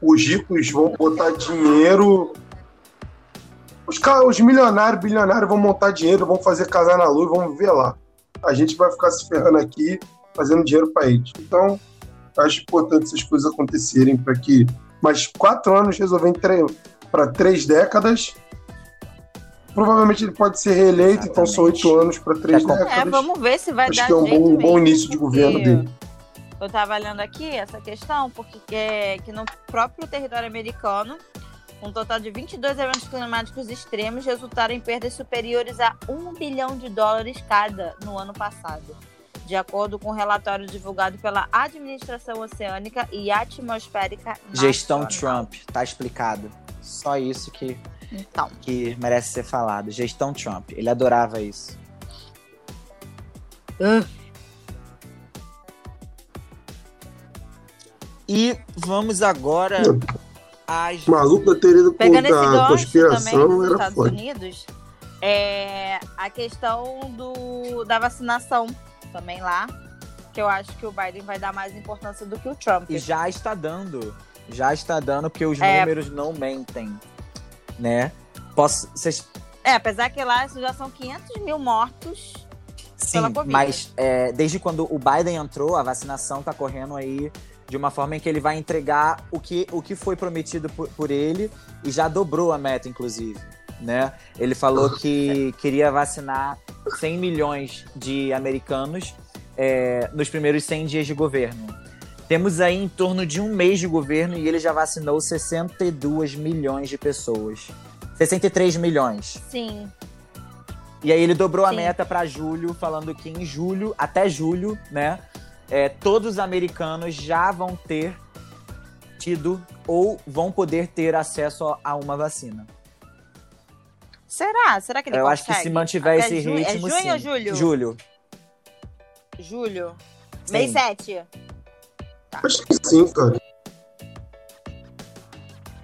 os ricos vão botar dinheiro. Os, os milionários, bilionários vão montar dinheiro, vão fazer casar na lua e vão viver lá. A gente vai ficar se ferrando aqui, fazendo dinheiro para eles. Então, acho importante essas coisas acontecerem para que mais quatro anos resolvem para três décadas. Provavelmente ele pode ser reeleito, então são oito anos para três
com-
décadas.
É, vamos ver se vai
Acho
dar
que é um
jeito
bom, bom início de governo dele.
Eu tava olhando aqui essa questão, porque é que no próprio território americano, um total de 22 eventos climáticos extremos resultaram em perdas superiores a 1 bilhão de dólares cada no ano passado. De acordo com o um relatório divulgado pela Administração Oceânica e Atmosférica
Gestão
Nacional.
Trump, tá explicado. Só isso que,
Então,
que merece ser falado. Gestão Trump, ele adorava isso. E vamos agora às
Maluco da teoria
Pegando esse gancho também
conspiração
dos
era
Estados
foda.
Unidos, é a questão do, da vacinação também lá. que eu acho que o Biden vai dar mais importância do que o Trump.
E já está dando. Já está dando, porque os
É.
números não mentem. Né? Posso. Vocês
É, apesar que lá já são 500 mil mortos.
Sim,
pela Covid.
mas é, desde quando o Biden entrou, a vacinação tá correndo aí de uma forma em que ele vai entregar o que, o que foi prometido por, por ele e já dobrou a meta, inclusive. Né? Ele falou que queria vacinar 100 milhões de americanos é, nos primeiros 100 dias de governo. Temos aí em torno de um mês de governo e ele já vacinou 62 milhões de pessoas. 63 milhões.
Sim.
E aí ele dobrou a
Sim.
meta pra julho, falando que em julho, até julho, né, é, todos os americanos já vão ter tido ou vão poder ter acesso a- a uma vacina.
Será? Será que ele
Eu
consegue?
acho que se mantiver
Até
esse
ju-
ritmo,
É junho
sim.
ou julho?
Julho.
Julho.
Sim.
Mês 7.
Acho que sim, cara.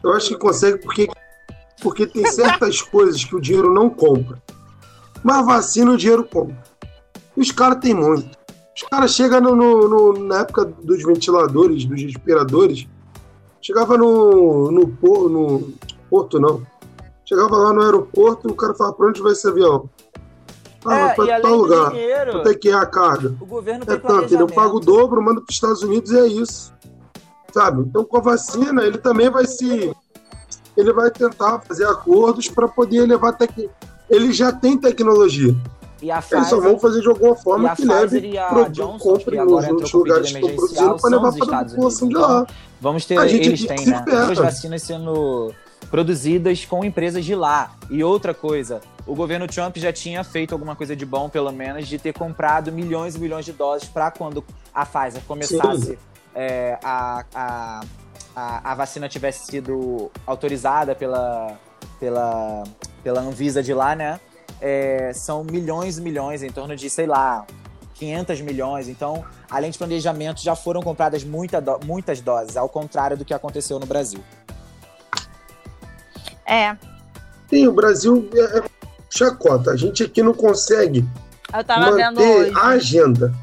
Eu acho que consegue porque, porque tem certas coisas que o dinheiro não compra. Mas vacina o dinheiro compra. E os caras têm muito. Os caras chegam no, no- no- na época dos ventiladores, dos respiradores, chegava no, no, por- no porto, não. Chegava lá no aeroporto e o cara falava, pra onde vai esse avião? Ah,
é,
pra
além
tal lugar.
dinheiro,
Quanto é que é a carga?
o governo
É
tem
tanto, ele paga o dobro, manda para os Estados Unidos e é isso. Sabe? Então, com a vacina, ele também vai se. Ele vai tentar fazer acordos para poder levar. Tec... Ele já tem tecnologia.
E a
Eles só
Pfizer,
vão fazer de alguma forma que
Pfizer
leve,
a
produ-
Johnson,
compre nos lugares que estão produzindo para levar para a população de lá.
Vamos ter,
A gente
eles têm, né? Duas vacinas sendo produzidas com empresas de lá. E outra coisa, o governo Trump já tinha feito alguma coisa de bom, pelo menos, de ter comprado milhões e milhões de doses para quando a Pfizer começasse é, a, a, a, a vacina tivesse sido autorizada pela, pela, pela Anvisa de lá, né? É, são milhões e milhões, em torno de, sei lá, 500 milhões. Então, além de planejamento, já foram compradas muita do- muitas doses, ao contrário do que aconteceu no Brasil.
É.
Sim, o Brasil é é chacota. A gente aqui não consegue
Eu tava vendo
manter
hoje.
a agenda.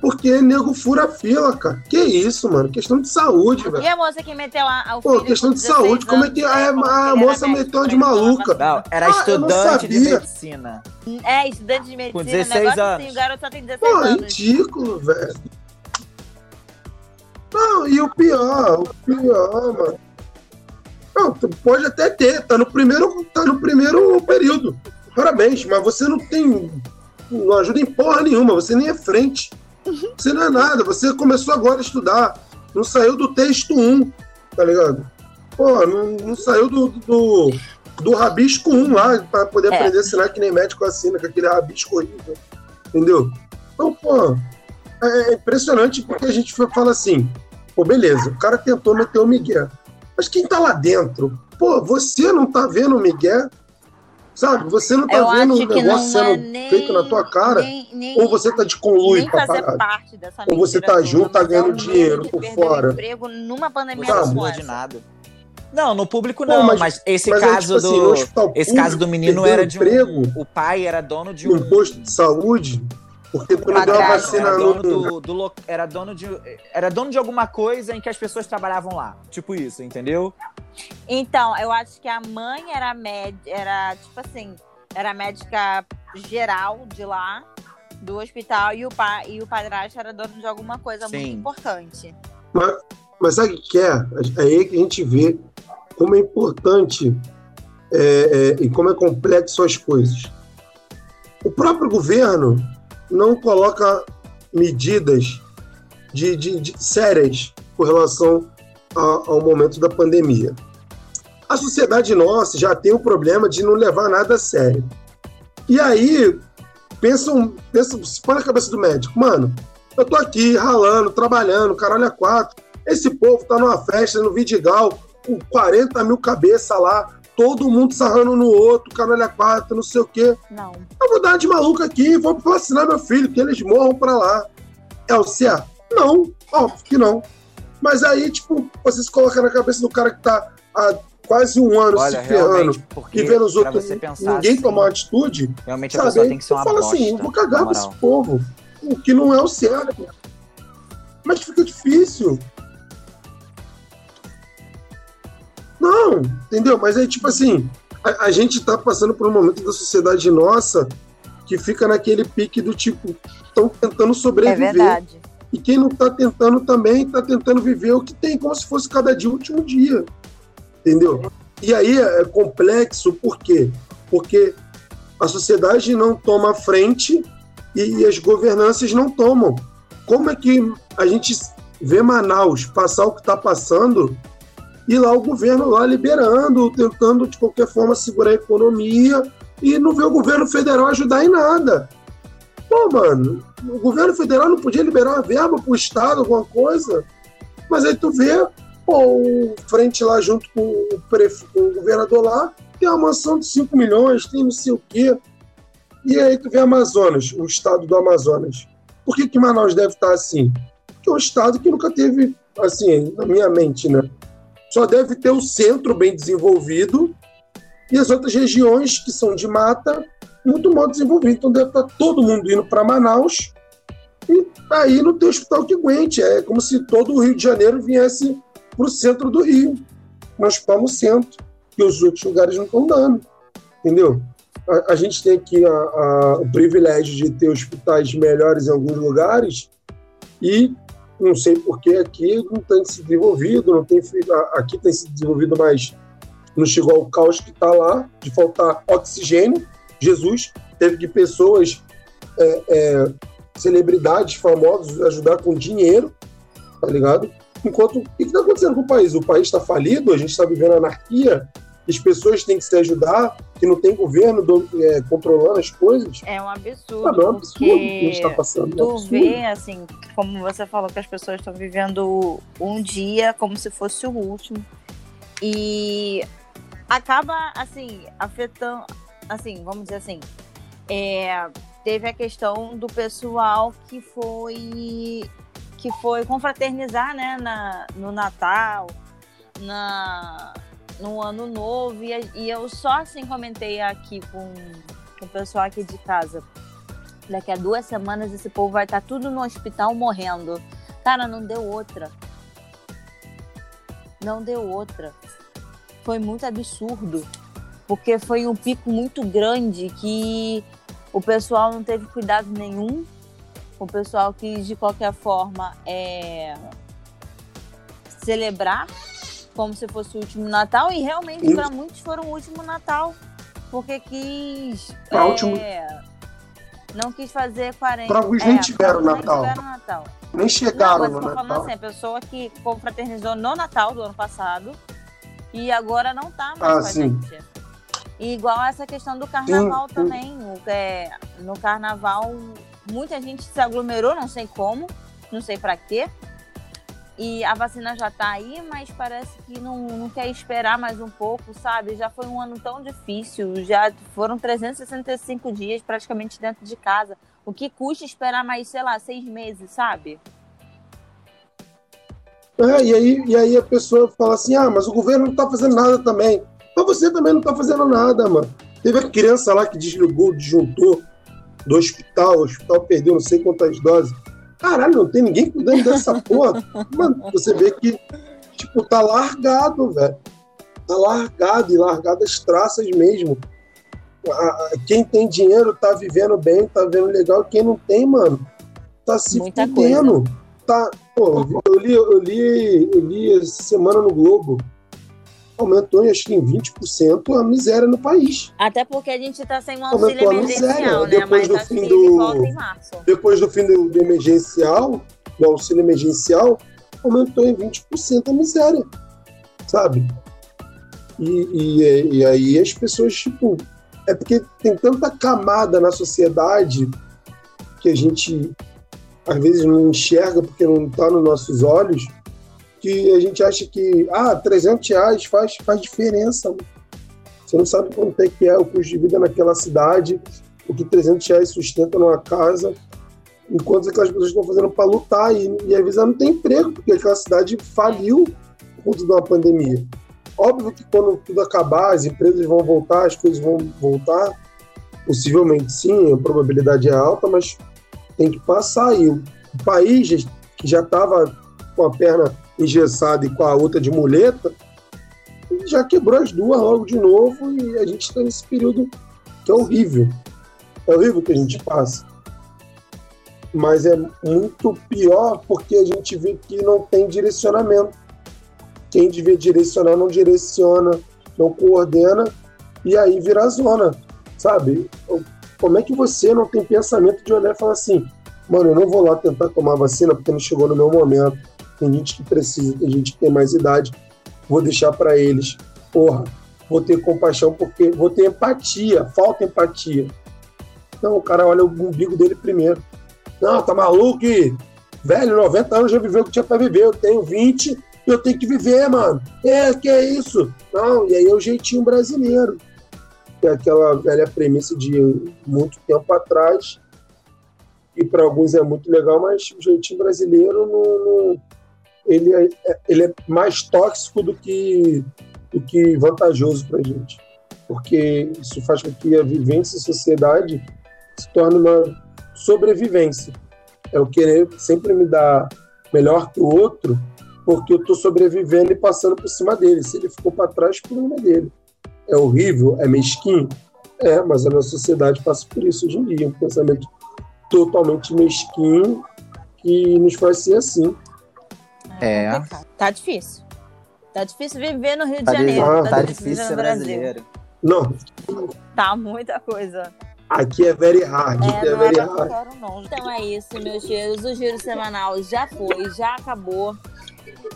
Porque nego fura a fila, cara. Que isso, mano? Questão de saúde, velho.
E a moça que meteu a, o
Pô, questão de
16
saúde, como é que a- a
era
moça meteu de maluca?
Não, era
Ah,
estudante de medicina.
É, estudante de medicina.
Com 16
negócio
anos.
Assim, o garoto só tem 16
Pô,
anos.
ridículo, velho. Não, e o pior, o pior, mano. Não, pode até ter, tá no primeiro, tá no primeiro período. Parabéns, mas você não tem. Não ajuda em porra nenhuma, você nem é frente. Você não é nada, você começou agora a estudar. Não saiu do texto 1, tá ligado? Pô, não, não saiu do, do, do rabisco 1 lá, pra poder
É.
aprender a assinar que nem médico assina, com aquele rabisco horrível. Entendeu? Então, pô, é impressionante porque a gente fala assim, pô, beleza, o cara tentou meter o Miguel. Mas quem tá lá dentro? Pô, você não tá vendo o Miguel? Sabe? Você não tá
Eu
vendo o negócio
não é
sendo
nem,
feito na tua cara?
Nem, nem,
Ou você tá de conluio pra
fazer
parar?
parte dessa
Ou você tá
toda,
junto, tá
é
ganhando dinheiro
de
por fora.
emprego numa pandemia
é
como essa.
subordinado. Não, no público
Pô,
não,
mas-
mas, esse
Mas é
caso
tipo assim,
do.
hospital
Esse
público,
caso do menino era de um.
emprego
O pai era dono de
no
um.
posto de saúde, porque tu não deu a vacina
era
no...
dono do, do era dono de era dono de alguma coisa em que as pessoas trabalhavam lá tipo isso entendeu
Então, eu acho que a mãe era médica, era tipo assim, era médica geral de lá, do hospital, e o pai e o padrasto era dono de alguma coisa muito
Sim.
importante.
Mas, mas sabe o que é? É aí que a gente vê como é importante é, é, e como é complexo as coisas. O próprio governo não coloca medidas de, de- de sérias com relação a- ao momento da pandemia. A sociedade nossa já tem o problema de não levar nada a sério. E aí, pensam, pensam, põe na cabeça do médico, mano, eu tô aqui ralando, trabalhando, caralho a quatro. Esse povo tá numa festa no Vidigal, com 40 mil cabeças lá, todo mundo sarrando no outro, caralho a quatro, não sei o quê.
Não.
Eu vou dar de maluco aqui e vou vacinar meu filho, que eles morram pra lá. É o certo? Não, óbvio que não. Mas aí, tipo, você se coloca na cabeça do cara que tá há quase um ano
olha
se ferrando e vendo os outros ninguém
assim,
tomar uma atitude,
realmente a
sabe?
pessoa
Aí
tem que ser uma
fala
bosta
assim, eu vou cagar pra esse povo. o que não é o certo. Mas fica difícil. Não, entendeu? Mas é tipo assim, a, a gente está passando por um momento da sociedade nossa que fica naquele pique do tipo, estão tentando sobreviver. É verdade. E quem não está tentando também está tentando viver o que tem, como se fosse cada dia o último dia. Entendeu? E aí é complexo, por quê? Porque a sociedade não toma frente e as governanças não tomam. Como é que a gente vê Manaus passar o que está passando e lá o governo lá liberando, tentando de qualquer forma segurar a economia e não vê o governo federal ajudar em nada. Pô, mano, o governo federal não podia liberar uma verba para o Estado, alguma coisa? Mas aí tu vê, pô, o frente lá junto com o, pref... com o governador lá, tem uma mansão de 5 milhões, tem não sei o quê. E aí tu vê Amazonas, o estado do Amazonas. Por que, que Manaus deve estar assim? Porque é um estado que nunca teve, assim, na minha mente, né? Só deve ter o centro bem desenvolvido e as outras regiões que são de mata muito mal desenvolvidas. Então deve estar todo mundo indo para Manaus e aí não tem hospital que aguente. É como se todo o Rio de Janeiro viesse para o centro do Rio, no hospital no centro, que os outros lugares não estão dando. Entendeu? A, a gente tem aqui a, a, o privilégio de ter hospitais melhores em alguns lugares e não sei porque aqui não tem se desenvolvido, não tem aqui tem se desenvolvido mais não chegou ao caos que está lá, de faltar oxigênio. Jesus teve que pessoas, é, é, celebridades famosas, ajudar com dinheiro, tá ligado? Enquanto, o que está acontecendo com o país? O país está falido, a gente está vivendo anarquia, as pessoas têm que se ajudar, que não tem governo do, é, controlando as coisas.
É um absurdo. Ah, é um absurdo que a gente está passando. Tu é vê, assim, como você falou, que as pessoas estão vivendo um dia como se fosse o último. E acaba, assim, afetando, assim, vamos dizer assim, é, teve a questão do pessoal que foi que foi confraternizar, né, na, no Natal, na, no Ano Novo, e, e eu só assim comentei aqui com, com o pessoal aqui de casa. Daqui a duas semanas esse povo vai estar tudo no hospital morrendo. Cara, não deu outra. Não deu outra foi muito absurdo, porque foi um pico muito grande que o pessoal não teve cuidado nenhum, o pessoal quis de qualquer forma é, celebrar como se fosse o último Natal e realmente para muitos foram o último Natal, porque quis é, último... não quis fazer 40
para alguns nem tiveram Natal. Nem, tiveram Natal. nem chegaram não, no Natal.
falando assim, a pessoa que confraternizou no Natal do ano passado e agora não tá mais ah, com a sim. gente. E igual essa questão do carnaval sim, também. O, é, no carnaval, muita gente se aglomerou, não sei como, não sei para quê. E a vacina já tá aí, mas parece que não, não quer esperar mais um pouco, sabe? Já foi um ano tão difícil, já foram 365 dias praticamente dentro de casa. O que custa esperar mais, sei lá, seis meses, sabe?
É, e, aí, e aí a pessoa fala assim: ah, mas o governo não está fazendo nada também. Mas você também não está fazendo nada, mano. Teve a criança lá que desligou o disjuntor do hospital, o hospital perdeu não sei quantas doses. Caralho, não tem ninguém cuidando dessa porra. Mano, você vê que, tipo, tá largado, velho. Tá largado, e largado as traças mesmo. Quem tem dinheiro tá vivendo bem, tá vivendo legal. Quem não tem, mano, tá se Muita fudendo. Coisa tá. Pô, eu li, eu li, eu li semana no Globo. Aumentou, acho que em 20% a miséria no país.
Até porque a gente está sem um auxílio emergencial, né?
Depois Mas do fim do, Depois do fim do, do emergencial, do auxílio emergencial, aumentou em 20% a miséria, sabe? E, e, e, aí as pessoas, tipo, é porque tem tanta camada na sociedade que a gente às vezes não enxerga porque não está nos nossos olhos, que a gente acha que, ah, 300 reais faz, faz diferença. Você não sabe quanto é que é o custo de vida naquela cidade, o que 300 reais sustenta numa casa, enquanto aquelas pessoas estão fazendo para lutar e, e às vezes não tem emprego, porque aquela cidade faliu por conta de uma pandemia. Óbvio que quando tudo acabar, as empresas vão voltar, as coisas vão voltar, possivelmente sim, a probabilidade é alta, mas tem que passar aí. O país que já estava com a perna engessada e com a outra de muleta, já quebrou as duas logo de novo e a gente está nesse período que é horrível. É horrível que a gente passa. Mas é muito pior porque a gente vê que não tem direcionamento. Quem devia direcionar não direciona, não coordena e aí vira zona, sabe? Como é que você não tem pensamento de olhar e falar assim, mano, eu não vou lá tentar tomar vacina porque não chegou no meu momento. Tem gente que precisa, tem gente que tem mais idade. Vou deixar para eles. Porra, vou ter compaixão porque vou ter empatia, falta empatia. Não, o cara olha o umbigo dele primeiro. Não, tá maluco? Velho, 90 anos já viveu o que tinha para viver. Eu tenho 20 e eu tenho que viver, mano. É, que é isso? Não, e aí é o jeitinho brasileiro. Que é aquela velha premissa de muito tempo atrás. E para alguns é muito legal, mas o jeitinho brasileiro não, não ele, é, ele é mais tóxico do que do que vantajoso para a gente, porque isso faz com que a vivência em sociedade se torne uma sobrevivência. É o querer sempre me dar melhor que o outro, porque eu estou sobrevivendo e passando por cima dele. Se ele ficou para trás, o problema é dele. É horrível, é mesquinho, é, mas a nossa sociedade passa por isso hoje em dia, um pensamento totalmente mesquinho que nos faz ser assim.
É. é. Tá difícil. Tá difícil viver no Rio de tá Janeiro.
Tá, tá difícil ser brasileiro.
Não.
Tá muita coisa.
Aqui é very hard. É, é very hard.
Quero, não. Então é isso, meus cheiros. O giro semanal já foi, já acabou.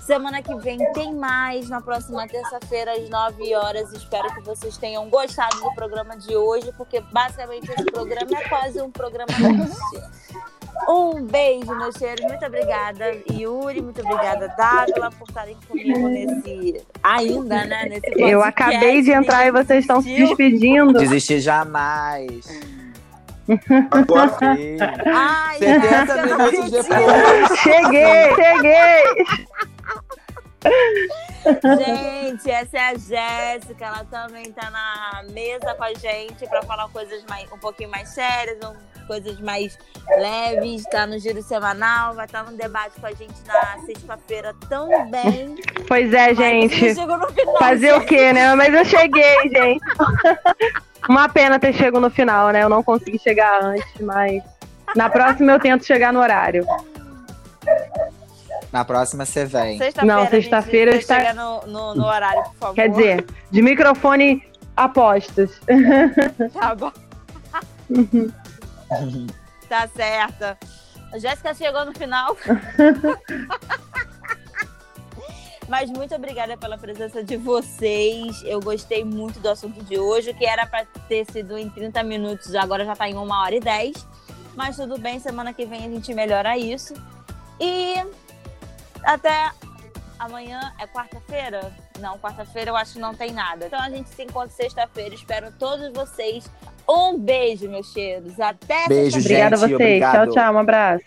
Semana que vem tem mais, na próxima terça-feira, às 9 horas. Espero que vocês tenham gostado do programa de hoje, porque basicamente esse programa é quase um programa Um beijo, meus cheiros. Muito obrigada, Yuri. Muito obrigada, Dávila, por estarem comigo nesse. Ainda, né? Nesse
Eu acabei de entrar e vocês estão se despedindo.
Desistir jamais.
Agora
sim. Ai, 70 minutos depois.
Cheguei, cheguei.
Gente, essa é a Jéssica, ela também tá na mesa com a gente para falar coisas mais, um pouquinho mais sérias, um coisas mais leves, tá no giro semanal, vai estar tá no debate com a gente na sexta-feira também.
Pois é, gente. Final, Fazer gente. o quê, né? Mas eu cheguei, gente. Uma pena ter chegado no final, né? Eu não consegui chegar antes, mas na próxima eu tento chegar no horário.
Na próxima você vem.
Sexta não, sexta-feira
está. No, no, no, horário, por favor.
Quer dizer, de microfone apostas.
Tá bom. tá certa. A Jéssica chegou no final. Mas muito obrigada pela presença de vocês. Eu gostei muito do assunto de hoje, que era para ter sido em 30 minutos, agora já está em 1 hora e 10. Mas tudo bem, semana que vem a gente melhora isso. E até amanhã é quarta-feira? Não, quarta-feira eu acho que não tem nada. Então a gente se encontra sexta-feira. Espero todos vocês um beijo, meus cheiros. Até
Beijo,
Obrigada a vocês.
Obrigado.
Tchau, tchau. Um abraço.